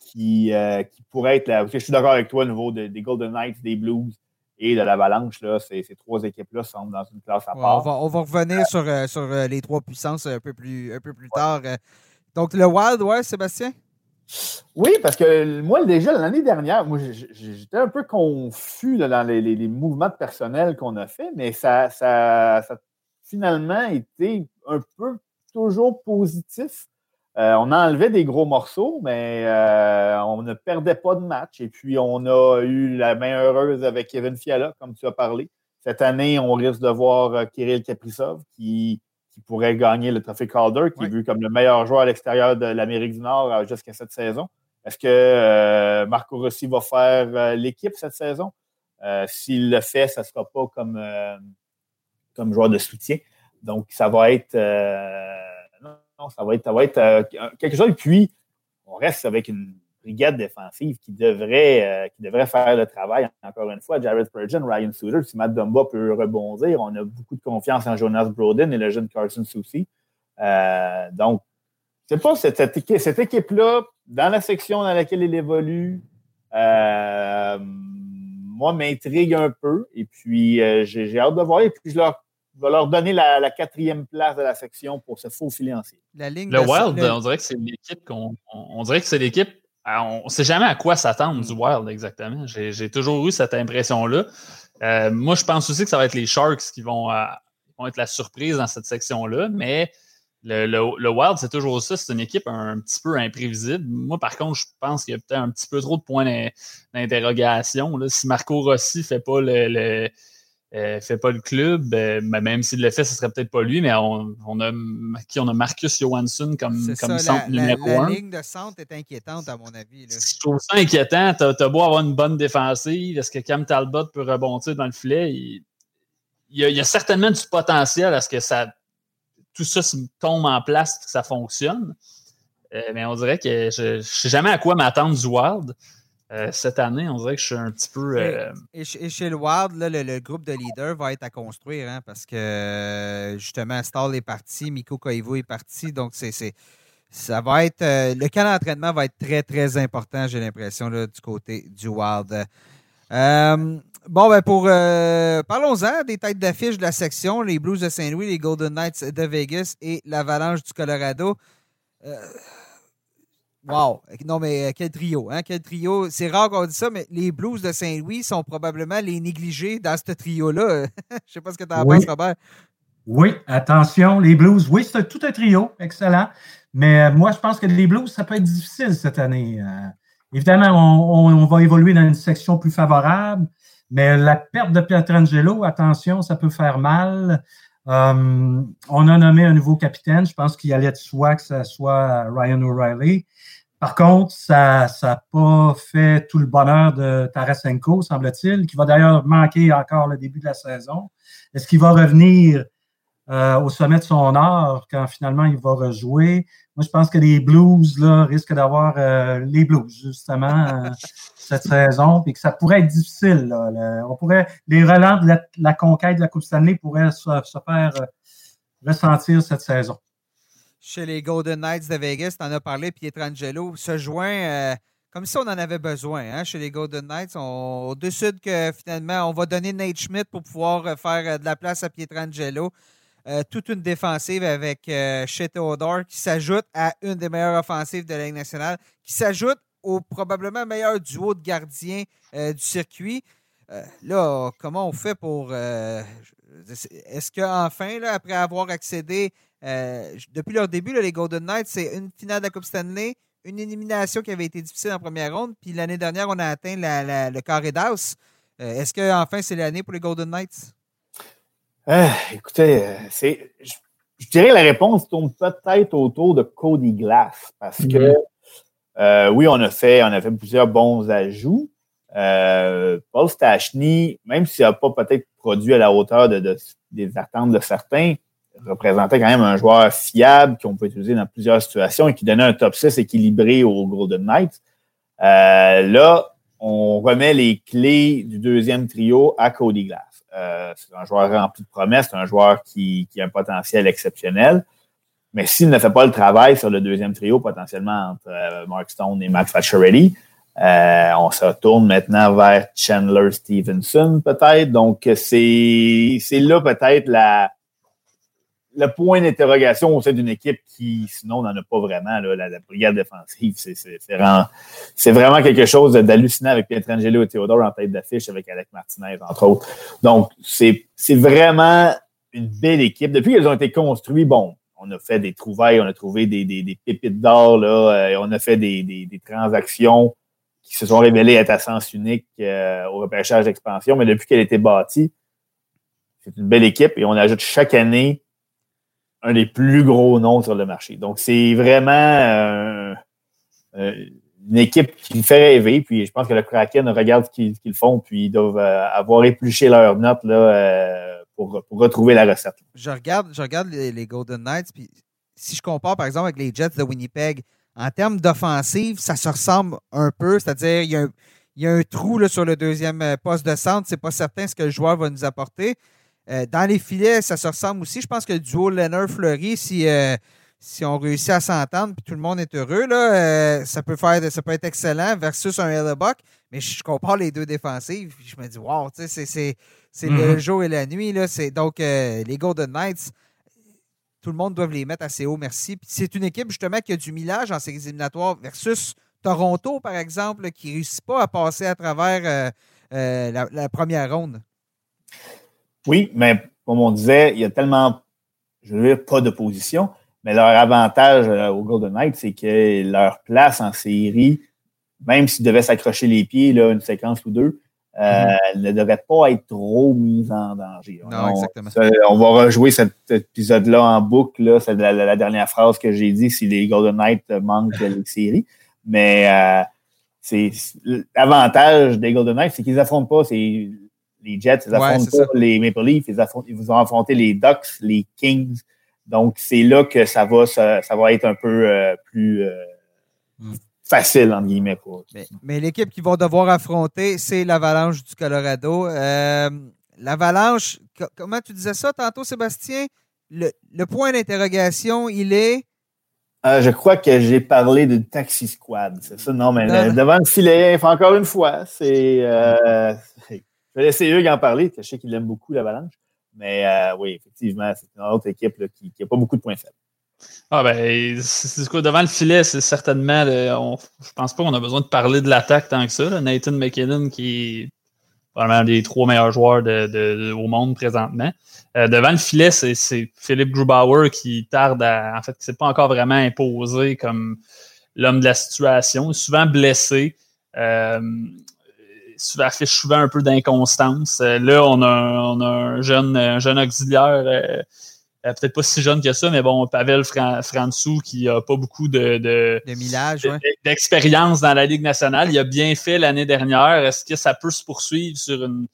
qui, euh, pourrait être là. Je suis d'accord avec toi au niveau des Golden Knights, des Blues et de l'Avalanche. Ces, ces trois équipes-là sont dans une classe à part. on, va, revenir sur, sur les trois puissances un peu plus, un peu plus tard. Donc, le Wild, ouais, Sébastien? Oui, parce que moi, déjà, l'année dernière, moi, j'étais un peu confus dans les, mouvements de personnel qu'on a fait, mais ça, ça, a finalement été un peu toujours positif. Euh, on enlevait des gros morceaux, mais euh, on ne perdait pas de match. Et puis, on a eu la main heureuse avec Kevin Fiala, comme tu as parlé. Cette année, on risque de voir euh, Kirill Kaprizov, qui qui pourrait gagner le trophée Calder, qui est vu comme le meilleur joueur à l'extérieur de l'Amérique du Nord euh, jusqu'à cette saison. Est-ce que euh, Marco Rossi va faire euh, l'équipe cette saison? S'il le fait, ça ne sera pas comme, comme joueur de soutien. Donc, ça va être, non, ça va être, ça va être quelque chose. Et puis, on reste avec une brigade défensive qui devrait, euh, qui devrait faire le travail. Encore une fois, Jared Spurgeon, Ryan Suter, si Matt Dumba peut rebondir, on a beaucoup de confiance en Jonas Broden et le jeune Carson Soucy. Euh, donc, c'est pas cette, cette équipe-là, dans la section dans laquelle elle évolue, euh, moi, m'intrigue un peu. Et puis, j'ai hâte de voir. Et puis, je leur vais leur donner la, quatrième place de la section pour se faufiler en La ligne le Wild, on dirait que c'est l'équipe qu'on. On dirait que c'est l'équipe on ne sait jamais à quoi s'attendre du Wild exactement. J'ai toujours eu cette impression-là. Euh, moi, je pense aussi que ça va être les Sharks qui vont, euh, vont être la surprise dans cette section-là, mais le, le, Wild, c'est toujours ça. C'est une équipe un, petit peu imprévisible. Moi, par contre, je pense qu'il y a peut-être un petit peu trop de points d'interrogation. Si Marco Rossi ne fait pas le, euh, fait pas le club, euh, même s'il le fait, ce serait peut-être pas lui, mais on, a qui on a Marcus Johansson comme, comme centre numéro la, un. La ligne de centre est inquiétante, à mon avis. Je trouve ça inquiétant. Tu as, beau avoir une bonne défensive. Est-ce que Cam Talbot peut rebondir dans le filet? Il, y, a, il y, a, certainement du potentiel à ce que ça tout ça tombe en place, que ça fonctionne. Euh, mais on dirait que je ne sais jamais à quoi m'attendre du Wild. Euh, cette année, on dirait que je suis un petit peu. Euh, et, chez le Wild, le, groupe de leaders va être à construire hein, parce que justement, Stall est parti, Miko Koivu est parti. Donc, c'est, ça va être. le camp d'entraînement va être très, très important, j'ai l'impression, du côté du Wild. Bon, ben pour. Euh, parlons-en des têtes d'affiche de la section les Blues de Saint-Louis, les Golden Knights de Vegas et l'Avalanche du Colorado. Euh, wow! Non, mais euh, quel trio, hein? Quel trio. C'est rare qu'on dise ça, mais les Blues de Saint-Louis sont probablement les négligés dans ce trio-là. Je ne sais pas ce que tu en penses, Robert. Oui, attention, les Blues, oui, c'est tout un trio, excellent. Mais moi, je pense que les Blues, ça peut être difficile cette année. évidemment, on, va évoluer dans une section plus favorable. Mais la perte de Pietrangelo, attention, ça peut faire mal. Euh, on a nommé un nouveau capitaine. Je pense qu'il allait de soi que ce soit Ryan O'Reilly. Par contre, ça n'a pas fait tout le bonheur de Tarasenko, semble-t-il, qui va d'ailleurs manquer encore le début de la saison. Est-ce qu'il va revenir euh, au sommet de son art quand finalement il va rejouer? Moi, je pense que les Blues risquent d'avoir euh, les Blues, justement cette saison, puis que ça pourrait être difficile. on pourrait, les relents de la, conquête de la Coupe Stanley pourraient se, faire euh, ressentir cette saison. Chez les Golden Knights de Vegas, tu en as parlé, Pietrangelo se joint euh, comme si on en avait besoin. Hein, chez les Golden Knights, on, décide que finalement, on va donner Nate Schmidt pour pouvoir euh, faire de la place à Pietrangelo. toute une défensive avec euh, Odor qui s'ajoute à une des meilleures offensives de la Ligue nationale, qui s'ajoute au probablement meilleur duo de gardiens euh, du circuit. Euh, là, comment on fait pour. Euh, est-ce qu'enfin, après avoir accédé, depuis leur début, les Golden Knights, c'est une finale de la Coupe Stanley, une élimination qui avait été difficile en première ronde, puis l'année dernière, on a atteint le carré d'as. Est-ce qu'enfin, c'est l'année pour les Golden Knights? écoutez, c'est. Je, dirais que la réponse tourne peut-être autour de Cody Glass parce que. Euh, oui, on a fait, on a fait plusieurs bons ajouts. Euh, Paul Stachny, même s'il n'a pas peut-être produit à la hauteur de, des attentes de certains, représentait quand même un joueur fiable qu'on peut utiliser dans plusieurs situations et qui donnait un top 6 équilibré au Golden Knights. Euh, là, on remet les clés du deuxième trio à Cody Glass. c'est un joueur rempli de promesses, c'est un joueur qui, a un potentiel exceptionnel. Mais s'il ne fait pas le travail sur le deuxième trio, potentiellement entre euh, Mark Stone et Facioretti, euh, on se retourne maintenant vers Chandler Stevenson, peut-être. Donc, c'est là peut-être la, le point d'interrogation au sein d'une équipe qui, sinon, on n'en a pas vraiment. La, brigade défensive, c'est, vraiment, quelque chose d'hallucinant avec Pietrangelo et Theodore en tête d'affiche avec Alec Martinez, entre autres. Donc, c'est, vraiment une belle équipe. Depuis qu'elles ont été construites, bon, on a fait des trouvailles, on a trouvé des, pépites d'or, euh, on a fait des, des, transactions qui se sont révélées être à sens unique euh, au repêchage d'expansion, mais depuis qu'elle a été bâtie, c'est une belle équipe et on ajoute chaque année un des plus gros noms sur le marché. Donc, c'est vraiment euh, une équipe qui me fait rêver. Puis, je pense que le Kraken regarde ce qu'ils font, puis ils doivent avoir épluché leurs notes là, pour, retrouver la recette. Je regarde, je regarde les, Golden Knights, puis si je compare par exemple avec les Jets de Winnipeg, en termes d'offensive, ça se ressemble un peu, c'est-à-dire il y a un, trou là, sur le deuxième euh, poste de centre, c'est pas certain ce que le joueur va nous apporter. Euh, dans les filets, ça se ressemble aussi. Je pense que le duo Leonard-Fleury, si, euh, si on réussit à s'entendre puis tout le monde est heureux, là, ça, peut faire, ça peut être excellent versus un Hellebuck. Mais je compare les deux défensives, je me dis, wow, c'est c'est le mm-hmm. jour et la nuit. Là. Donc, euh, les Golden Knights, tout le monde doit les mettre assez haut, merci. C'est une équipe, justement, qui a du millage en séries éliminatoires versus Toronto, par exemple, qui ne réussit pas à passer à travers euh, euh, la, première ronde. Oui, mais comme on disait, il y a tellement, je veux dire, pas d'opposition, mais leur avantage euh, au Golden Knights, c'est que leur place en série, même s'ils devaient s'accrocher les pieds, là, une séquence ou deux, euh, mhm. ne devrait pas être trop mise en danger. Non, on, exactement. on va rejouer cet épisode-là en boucle. C'est la, dernière phrase que j'ai dit si les Golden Knights manquent les séries. Mais euh, c'est l'avantage des Golden Knights, c'est qu'ils affrontent pas les Jets, ils affrontent pas les Maple Leafs, ils, affrontent, ils vont affronter les Ducks, les Kings. Donc, c'est là que ça va, ça, va être un peu euh, plus euh, hmm. facile, entre guillemets. Mais, l'équipe qu'ils vont devoir affronter, c'est l'Avalanche du Colorado. Euh, L'Avalanche, comment tu disais ça tantôt, Sébastien? Le, point d'interrogation, il est? je crois que j'ai parlé de taxi squad, c'est ça? Non, mais devant le filet, encore une fois, c'est. Je vais laisser Hugues en parler, je sais qu'il aime beaucoup l'Avalanche. Mais euh, oui, effectivement, c'est une autre équipe qui n'a pas beaucoup de points faibles. Ah ben, c'est quoi, devant le filet, c'est certainement. on, je pense pas qu'on a besoin de parler de l'attaque tant que ça. Nathan McKinnon, qui est probablement des trois meilleurs joueurs au monde présentement. Euh, devant le filet, c'est Philippe Grubauer qui tarde à. En fait, qui s'est pas encore vraiment imposé comme l'homme de la situation. Souvent blessé. Euh, affiche souvent un peu d'inconstance. Euh, là, on a, un, jeune, jeune auxiliaire, euh, euh, peut-être pas si jeune que ça, mais bon, Pavel Fransou, qui a pas beaucoup de, d'expérience dans la Ligue nationale. Il a bien fait l'année dernière. Est-ce que ça peut se poursuivre sur une,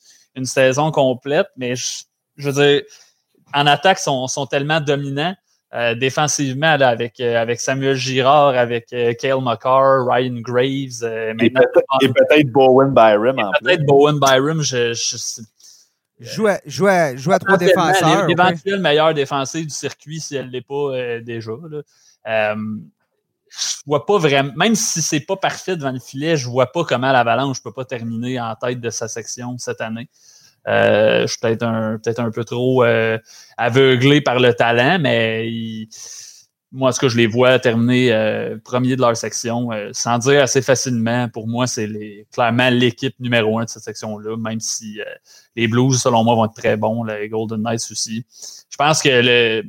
saison complète? Mais je, veux dire, en attaque, sont, sont tellement dominants euh, défensivement, avec, euh, avec Samuel Girard, avec euh, Kale McCarr, Ryan Graves. et peut-être Bowen Byram. Peut-être Bowen Byram, je, je, Joue à, joue à, joue à trois défenseurs. L'éventuel meilleur défenseur du circuit si elle ne l'est pas déjà. Là. je vois pas vraiment, même si c'est pas parfait devant le filet, je vois pas comment l'Avalanche ne peut pas terminer en tête de sa section cette année. Euh, je suis peut-être un, peut un peu trop euh, aveuglé par le talent, mais moi, ce que je les vois terminer euh, premier de leur section, sans dire assez facilement, pour moi, c'est clairement l'équipe numéro un de cette section-là, même si les Blues, selon moi, vont être très bons, les Golden Knights aussi. Je pense que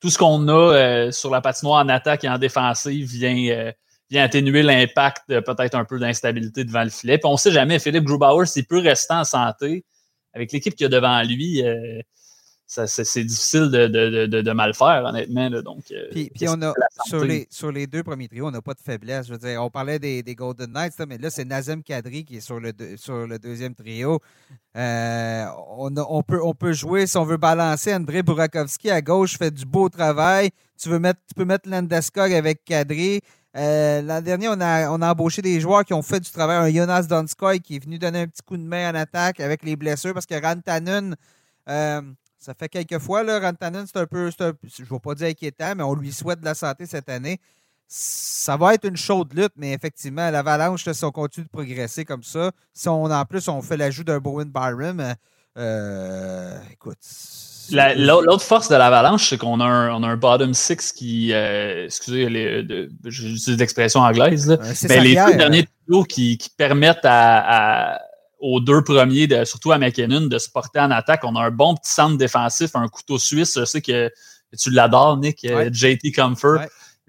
tout ce qu'on a sur la patinoire en attaque et en défensive vient atténuer l'impact peut-être un peu d'instabilité devant le filet. On ne sait jamais, Philippe Grubauer, s'il peut rester en santé, avec l'équipe qu'il y a devant lui, euh, c'est difficile de, mal faire, honnêtement. donc, euh, puis, on a, sur les, sur les deux premiers trios, on n'a pas de faiblesse. Je veux dire, on parlait des, Golden Knights, mais là, c'est Nazem Kadri qui est sur le, sur le deuxième trio. Euh, on, peut, on peut jouer, si on veut balancer, André Burakovsky à gauche fait du beau travail. Tu, veux mettre, tu peux mettre Landeskog avec Kadri. Euh, L'an dernier, on a, on a embauché des joueurs qui ont fait du travail. Un Jonas Donskoy qui est venu donner un petit coup de main en attaque avec les blessures parce que Rantanen, euh, ça fait quelques fois, là, Rantanen, c'est un peu, je ne vais pas dire inquiétant, mais on lui souhaite de la santé cette année. Ça va être une chaude lutte, mais effectivement, l'avalanche, si on continue de progresser comme ça, si on en plus on fait l'ajout d'un Bowen Byram, euh, écoute, L'autre force de l'Avalanche, c'est qu'on a, un bottom six qui, euh, excusez, j'utilise l'expression anglaise, mais les deux derniers trios qui, permettent aux deux premiers, surtout à McKinnon, de se porter en attaque. On a un bon petit centre défensif, un couteau suisse. Je sais que tu l'adores, Nick, euh, JT Comfort.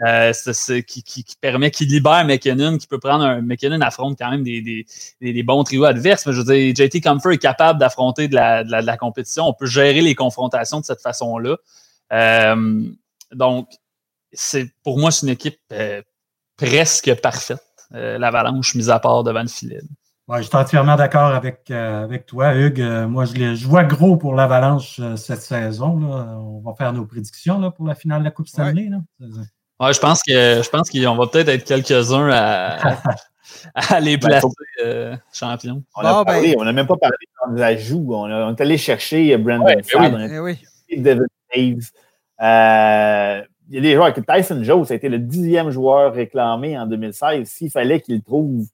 Euh, c'est, qui, qui, permet, qui libère McKinnon, qui peut prendre un. McKinnon affronte quand même des, des, des, bons trios adverses, mais je veux dire, JT Comfort est capable d'affronter de la, de, la, compétition. On peut gérer les confrontations de cette façon-là. Euh, donc, c'est pour moi, c'est une équipe euh, presque parfaite, l'avalanche mise à part devant le filet. Ouais, je suis entièrement d'accord avec, avec toi, Hugues. moi, je, je, vois gros pour l'Avalanche cette saison. Là. On va faire nos prédictions là, pour la finale de la Coupe Stanley. Là. Ouais, je pense que je pense qu'on va peut-être être, quelques-uns à, à les ben, placer euh, champions. On n'a ben... même pas parlé de ajouts. On, on est allé chercher Brandon ouais, ben oui. on a David Taves. Euh, il y a des joueurs que Tyson Joe, ça a été le dixième joueur réclamé en 2016. S'il fallait qu'il trouve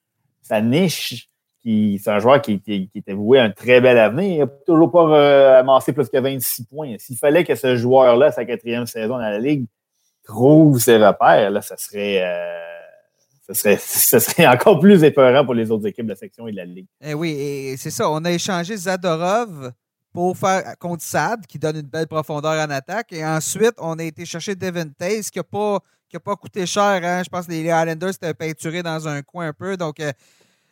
sa niche, c'est un joueur qui, qui, était voué à un très bel avenir. Il n'a toujours pas euh, amassé plus que 26 points. S'il fallait que ce joueur-là, sa quatrième saison dans la Ligue, trouve ses repères, là, ça serait, euh, serait, serait encore plus épeurant pour les autres équipes de la section et de la Ligue. Eh oui, et c'est ça. On a échangé Zadorov pour faire contre Sad, qui donne une belle profondeur en attaque. Et ensuite, on a été chercher Devin qui n'a pas, pas coûté cher. Hein. Je pense que les Islanders étaient peinturés dans un coin un peu. Donc, euh,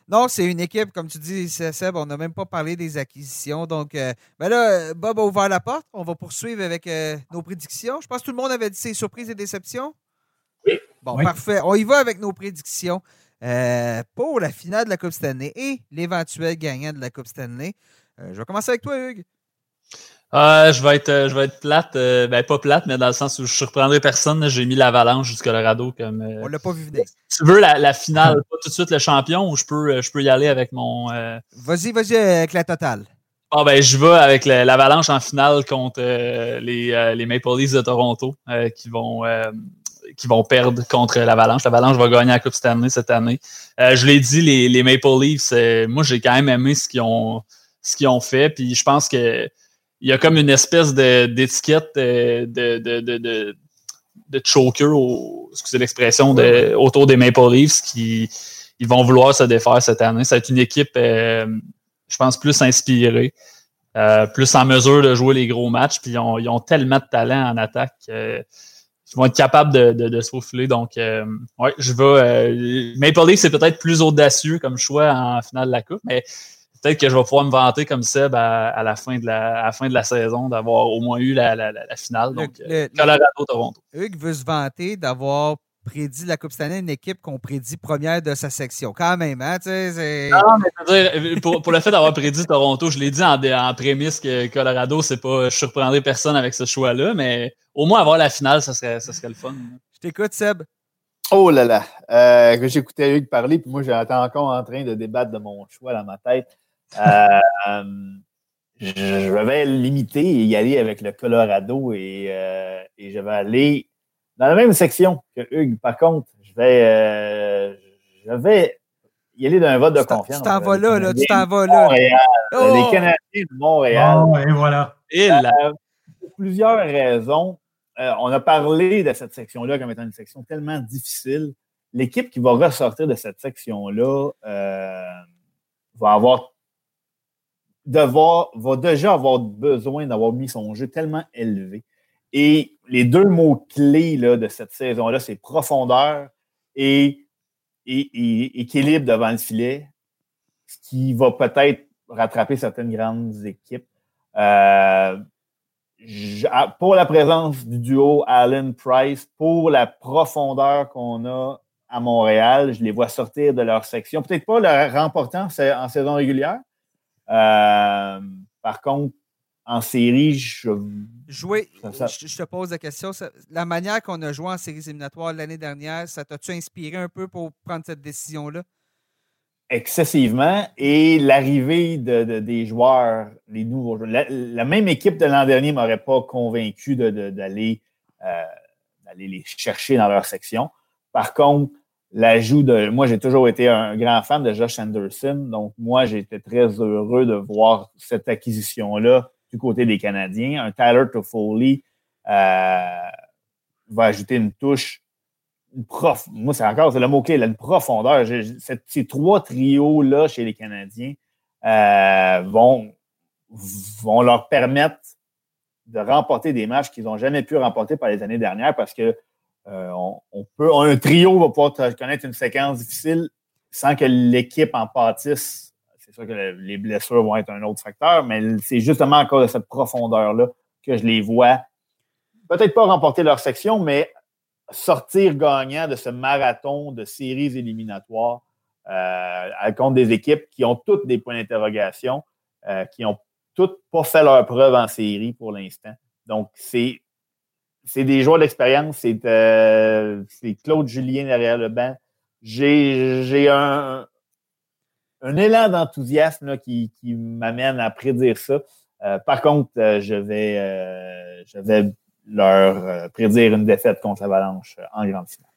non, c'est une équipe, comme tu dis, Seb, on n'a même pas parlé des acquisitions. Donc, euh, ben là, Bob a ouvert la porte. On va poursuivre avec euh, nos prédictions. Je pense que tout le monde avait dit ses surprises et déceptions. Oui. Bon, parfait. On y va avec nos prédictions pour la finale de la Coupe Stanley et l'éventuel gagnant de la Coupe Stanley. je vais commencer avec toi, Hugues. Euh, je vais être, euh, je vais être plate, euh, ben pas plate, mais dans le sens où je surprendrai personne. J'ai mis l'Avalanche du Colorado comme. On l'a pas vu venir. Tu veux la, finale, pas tout de suite le champion, ou je peux, je peux y aller avec mon. Vas-y, vas-y avec la totale. Ah ben je vais avec l'Avalanche en finale contre les, les, Maple Leafs de Toronto qui vont qui vont perdre contre l'Avalanche. L'Avalanche va gagner la Coupe Stanley cette année. je l'ai dit, les, les Maple Leafs, moi j'ai quand même aimé ce qu'ils ont ce qu'ils ont fait, puis je pense que il y a comme une espèce d'étiquette de, de, de, de, de choker, excusez l'expression, autour des Maple Leafs qui ils vont vouloir se défaire cette année. Ça va être une équipe, euh, je pense, plus inspirée, euh, plus en mesure de jouer les gros matchs. Puis ils ont, ils ont tellement de talent en attaque qu'ils vont être capables de, de, se faufiler. Donc, euh, ouais, je vais. Maple Leafs, c'est peut-être plus audacieux comme choix en finale de la Coupe, mais peut-être que je vais pouvoir me vanter comme Seb à, la, fin de la, fin de la saison d'avoir au moins eu la, finale. Donc, euh, Colorado-Toronto. Hugues veut se vanter d'avoir prédit la Coupe Stanley une équipe qu'on prédit première de sa section. Quand même, hein? Non, mais pour, pour, le fait d'avoir prédit Toronto, je l'ai dit en, en, prémisse que Colorado, c'est pas. Je surprendrai personne avec ce choix-là, mais au moins avoir la finale, ça serait, ça serait le fun. Je t'écoute, Seb. Oh là là. Euh, J'écoutais Hugues parler, puis moi, j'étais encore en train de débattre de mon choix dans ma tête. Euh, je vais limiter et y aller avec le Colorado et, euh, et, je vais aller dans la même section que Hugues. Par contre, je vais, euh, je vais y aller d'un vote de confiance. Tu t'en vas là, là, tu t'en vas là. Oh! Les Canadiens de Montréal. Oh, et voilà. pour plusieurs raisons. on a parlé de cette section-là comme étant une section tellement difficile. L'équipe qui va ressortir de cette section-là va avoir va déjà avoir besoin d'avoir mis son jeu tellement élevé. Et les deux mots-clés de cette saison-là, c'est profondeur et, et, équilibre devant le filet, ce qui va peut-être rattraper certaines grandes équipes. Euh, pour la présence du duo Allen Price, pour la profondeur qu'on a à Montréal, je les vois sortir de leur section. Peut-être pas le remportant en saison régulière, par contre, en série, je. Jouer, je, te pose la question. la manière qu'on a joué en séries éliminatoires l'année dernière, ça t'a-tu inspiré un peu pour prendre cette décision-là? Excessivement. Et l'arrivée de, des joueurs, les nouveaux joueurs. La, même équipe de l'an dernier ne m'aurait pas convaincu d'aller euh, d'aller les chercher dans leur section. Par contre, l'ajout de. Moi, j'ai toujours été un grand fan de Josh Anderson. Donc, moi, été très heureux de voir cette acquisition-là du côté des Canadiens. Un Tyler Toffoli euh, va ajouter une touche. Prof, moi, c'est encore c'est le mot-clé, une profondeur. ces trois trios-là chez les Canadiens euh, vont, vont leur permettre de remporter des matchs qu'ils n'ont jamais pu remporter par les années dernières parce que euh, on, peut, un trio va pouvoir connaître une séquence difficile sans que l'équipe en pâtisse. C'est sûr que les blessures vont être un autre facteur, mais c'est justement encore de cette profondeur-là que je les vois peut-être pas remporter leur section, mais sortir gagnant de ce marathon de séries éliminatoires euh, contre des équipes qui ont toutes des points d'interrogation, euh, qui ont toutes pas fait leur preuve en série pour l'instant. Donc, c'est c'est des joueurs d'expérience. Euh, c'est Claude Julien derrière le banc. J'ai un, un élan d'enthousiasme qui, qui m'amène à prédire ça. Euh, par contre, euh, je vais, je vais leur prédire une défaite contre l'Avalanche en grande finale.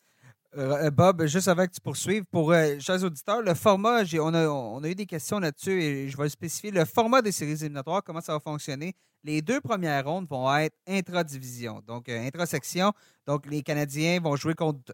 Euh, Bob, juste avant que tu poursuives, pour euh, chers auditeurs, le format, on a, on a eu des questions là-dessus et je vais le spécifier. Le format des séries éliminatoires, comment ça va fonctionner? Les deux premières rondes vont être intra-division, donc euh, intra-section. Donc, les Canadiens vont jouer contre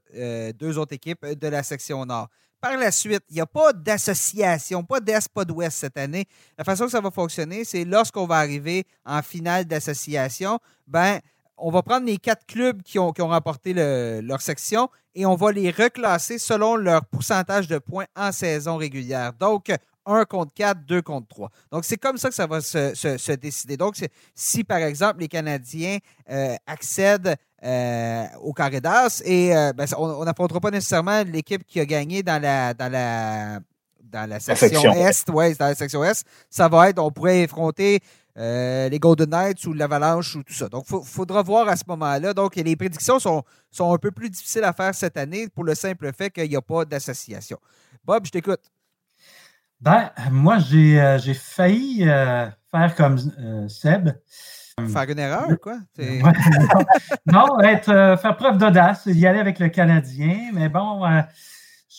deux autres équipes de la section nord. Par la suite, il n'y a pas d'association, pas d'Est, pas d'Ouest cette année. La façon que ça va fonctionner, c'est lorsqu'on va arriver en finale d'association, ben, on va prendre les quatre clubs qui ont, remporté leur section et on va les reclasser selon leur pourcentage de points en saison régulière. Donc, 1 contre 4, 2 contre 3. Donc, c'est comme ça que ça va se, décider. Donc, si par exemple les Canadiens euh, accèdent euh, au carré d'as et euh, ben, on n'affrontera pas nécessairement l'équipe qui a gagné dans la, dans la, dans la section, Est. Ouais, dans la section Est. Ça va être, on pourrait affronter euh, les Golden Knights ou l'Avalanche ou tout ça. Donc, il faudra voir à ce moment-là. Donc, les prédictions sont, sont un peu plus difficiles à faire cette année pour le simple fait qu'il n'y a pas d'association. Bob, je t'écoute. Ben, moi, j'ai euh, failli euh, faire comme Seb. Faire une erreur, quoi? non, être, faire preuve d'audace, y aller avec le Canadien, mais bon,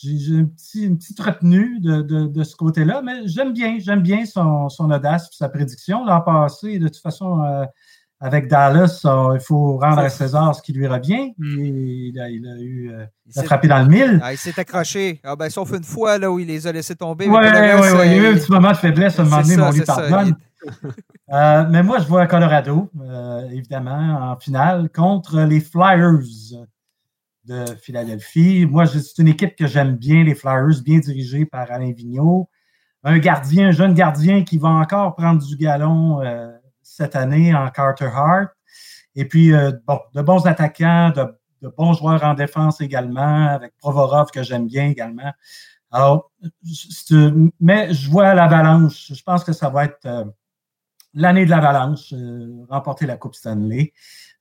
j'ai un petit, une petite retenue de, ce côté-là, mais j'aime bien, j'aime bien son, audace et sa prédiction. L'an passé, de toute façon, euh, avec Dallas, il faut rendre à César ce qui lui revient. Hmm. Il, a, eu euh, il a frappé dans le mille. Ah, il s'est accroché. Ah, ben, sauf une fois là, où il les a laissés tomber. Oui, oui, oui. Il y a eu un petit moment de faiblesse à un moment donné, mais on lui pardonne. Euh, mais moi, je vois Colorado, évidemment, en finale, contre les Flyers de Philadelphie. Moi, c'est une équipe que j'aime bien, les Flyers, bien dirigée par Alain Vigneault. Un gardien, un jeune gardien qui va encore prendre du galon euh, cette année en Carter Hart. Et puis, euh, bon, de bons attaquants, de, bons joueurs en défense également, avec Provorov que j'aime bien également. Alors, mais je vois l'avalanche. Je pense que ça va être euh, l'année de l'avalanche, remporter la Coupe Stanley.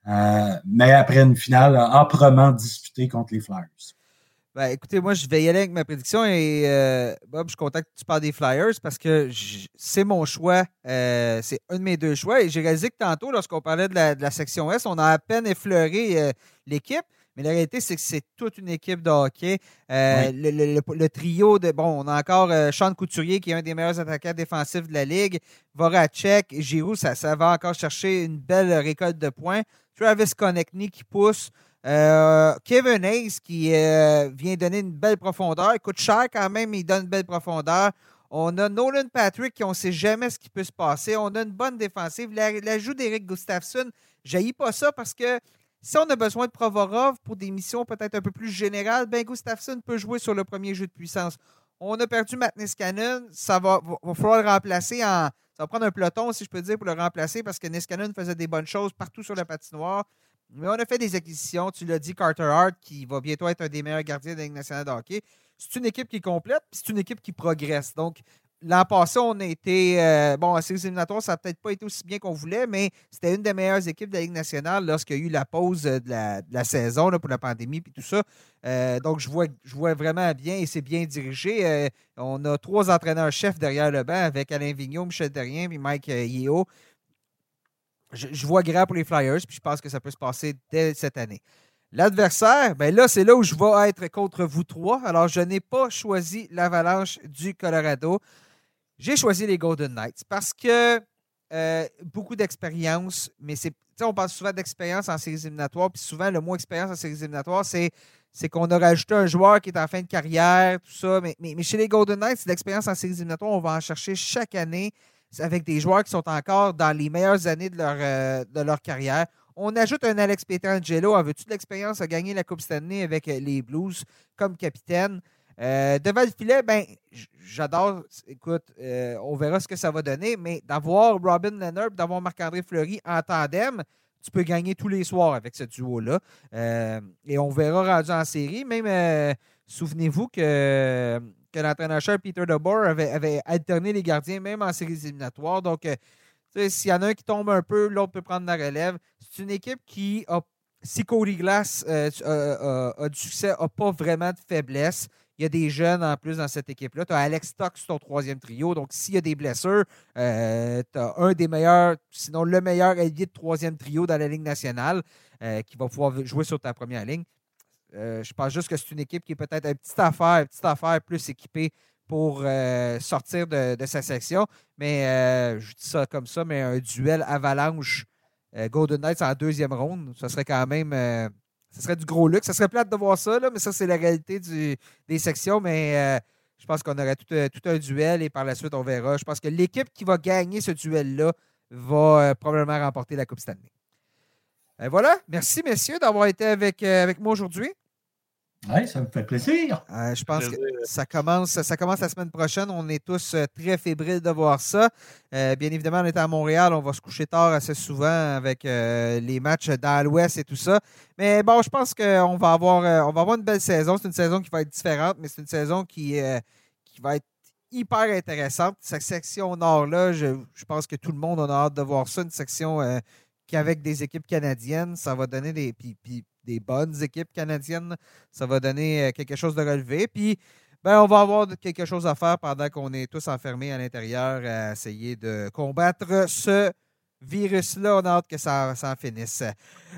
Euh, mais après une finale âprement disputée contre les Flyers. Ben, écoutez, moi, je vais y aller avec ma prédiction et euh, Bob, je suis content tu parles des Flyers parce que c'est mon choix. Euh, c'est un de mes deux choix. Et j'ai réalisé que tantôt, lorsqu'on parlait de la, section S, on a à peine effleuré l'équipe. Mais la réalité, c'est que c'est toute une équipe de hockey. le, trio de. Bon, on a encore Sean Couturier, qui est un des meilleurs attaquants défensifs de la Ligue. Voracek, Giroud, ça, ça va encore chercher une belle récolte de points. Travis Connectney qui pousse. Euh, Kevin Hayes qui euh, vient donner une belle profondeur. Il coûte cher quand même, mais il donne une belle profondeur. On a Nolan Patrick qui on ne sait jamais ce qui peut se passer. On a une bonne défensive. L'ajout d'Eric Gustafsson, je pas ça parce que si on a besoin de Provorov pour des missions peut-être un peu plus générales, ben Gustafsson peut jouer sur le premier jeu de puissance. On a perdu Matt Niskanen. Ça va, va, falloir le remplacer en. Ça va prendre un peloton, si je peux dire, pour le remplacer parce que Niskanen faisait des bonnes choses partout sur la patinoire. Mais on a fait des acquisitions. Tu l'as dit, Carter Hart, qui va bientôt être un des meilleurs gardiens de la Ligue nationale de hockey. C'est une équipe qui est complète, c'est une équipe qui progresse. Donc, L'an passé, on a été. Euh, bon, à ces éliminatoires, ça n'a peut-être pas été aussi bien qu'on voulait, mais c'était une des meilleures équipes de la Ligue nationale lorsqu'il y a eu la pause de la, saison pour la pandémie et tout ça. Euh, donc, je vois, je vois vraiment bien et c'est bien dirigé. Euh, on a trois entraîneurs-chefs derrière le banc avec Alain Vigneault, Michel Derrien et Mike Yeo. Je, vois grand pour les Flyers, puis je pense que ça peut se passer dès cette année. L'adversaire, ben là, c'est là où je vais être contre vous trois. Alors, je n'ai pas choisi l'Avalanche du Colorado. J'ai choisi les Golden Knights parce que euh, beaucoup d'expérience, mais c'est, on parle souvent d'expérience en séries éliminatoires, puis souvent le mot expérience en séries éliminatoires, c'est, c'est qu'on a rajouté un joueur qui est en fin de carrière, tout ça. Mais, mais, chez les Golden Knights, l'expérience en séries éliminatoires, on va en chercher chaque année avec des joueurs qui sont encore dans les meilleures années de leur, euh, de leur carrière. On ajoute un Alex Pietrangelo. As-tu de l'expérience à gagner la Coupe Stanley avec les Blues comme capitaine? Euh, devant le ben, j'adore. Écoute, euh, on verra ce que ça va donner, mais d'avoir Robin Leonard, d'avoir Marc-André Fleury en tandem, tu peux gagner tous les soirs avec ce duo-là. Euh, et on verra rendu en série. Même, souvenez-vous que, que l'entraîneur Peter DeBoer avait, avait, alterné les gardiens, même en séries éliminatoires. Donc, s'il y en a un qui tombe un peu, l'autre peut prendre la relève. C'est une équipe qui a si Cody Glass a du succès, n'a pas vraiment de faiblesse. Il y a des jeunes en plus dans cette équipe-là. Tu as Alex sur ton troisième trio. Donc, s'il y a des blessures, euh, tu as un des meilleurs, sinon le meilleur allié de troisième trio dans la Ligue nationale euh, qui va pouvoir jouer sur ta première ligne. je pense juste que c'est une équipe qui est peut-être une petite affaire, une petite affaire plus équipée pour sortir de, sa section. Mais je dis ça comme ça, mais un duel avalanche Golden Knights en deuxième ronde, ça serait quand même. Ce serait du gros luxe. Ça serait plate de voir ça, mais ça, c'est la réalité des sections. Mais je pense qu'on aurait tout, tout, un duel et par la suite, on verra. Je pense que l'équipe qui va gagner ce duel-là va probablement remporter la Coupe Stanley. Et voilà. Merci, messieurs, d'avoir été avec moi aujourd'hui. Oui, ça me fait plaisir. Euh, je pense que ça commence, ça commence la semaine prochaine. On est tous euh, très fébriles de voir ça. Euh, bien évidemment, on est à Montréal. On va se coucher tard assez souvent avec les matchs dans l'Ouest et tout ça. Mais bon, je pense qu'on va avoir, on va avoir une belle saison. C'est une saison qui va être différente, mais c'est une saison qui, qui va être hyper intéressante. Cette section nord-là, je, pense que tout le monde a hâte de voir ça. Une section qui, avec des équipes canadiennes, ça va donner des des bonnes équipes canadiennes. Ça va donner euh, quelque chose de relevé. Puis, ben, on va avoir quelque chose à faire pendant qu'on est tous enfermés à l'intérieur à essayer de combattre ce virus-là. On a hâte que ça, ça en finisse.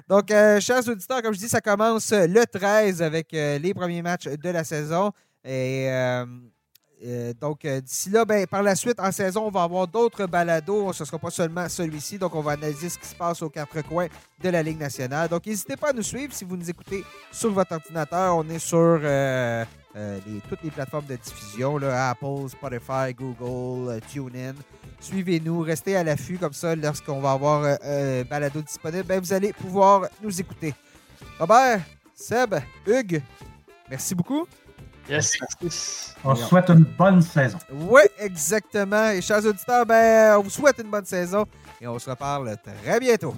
Donc, euh, chers auditeurs, comme je dis, ça commence le 13 avec euh, les premiers matchs de la saison. Et euh, donc, euh, d'ici là, ben, par la suite, en saison, on va avoir d'autres balados. Ce ne sera pas seulement celui-ci. Donc, on va analyser ce qui se passe aux quatre coins de la Ligue nationale. Donc, n'hésitez pas à nous suivre si vous nous écoutez sur votre ordinateur. On est sur euh, toutes les plateformes de diffusion là, Apple, Spotify, Google, TuneIn. Suivez-nous, restez à l'affût comme ça. Lorsqu'on va avoir un balado disponible, ben, vous allez pouvoir nous écouter. Robert, Seb, Hugues, merci beaucoup. Yes. On souhaite une bonne saison. Oui, exactement. Et chers auditeurs, ben, on vous souhaite une bonne saison et on se reparle très bientôt.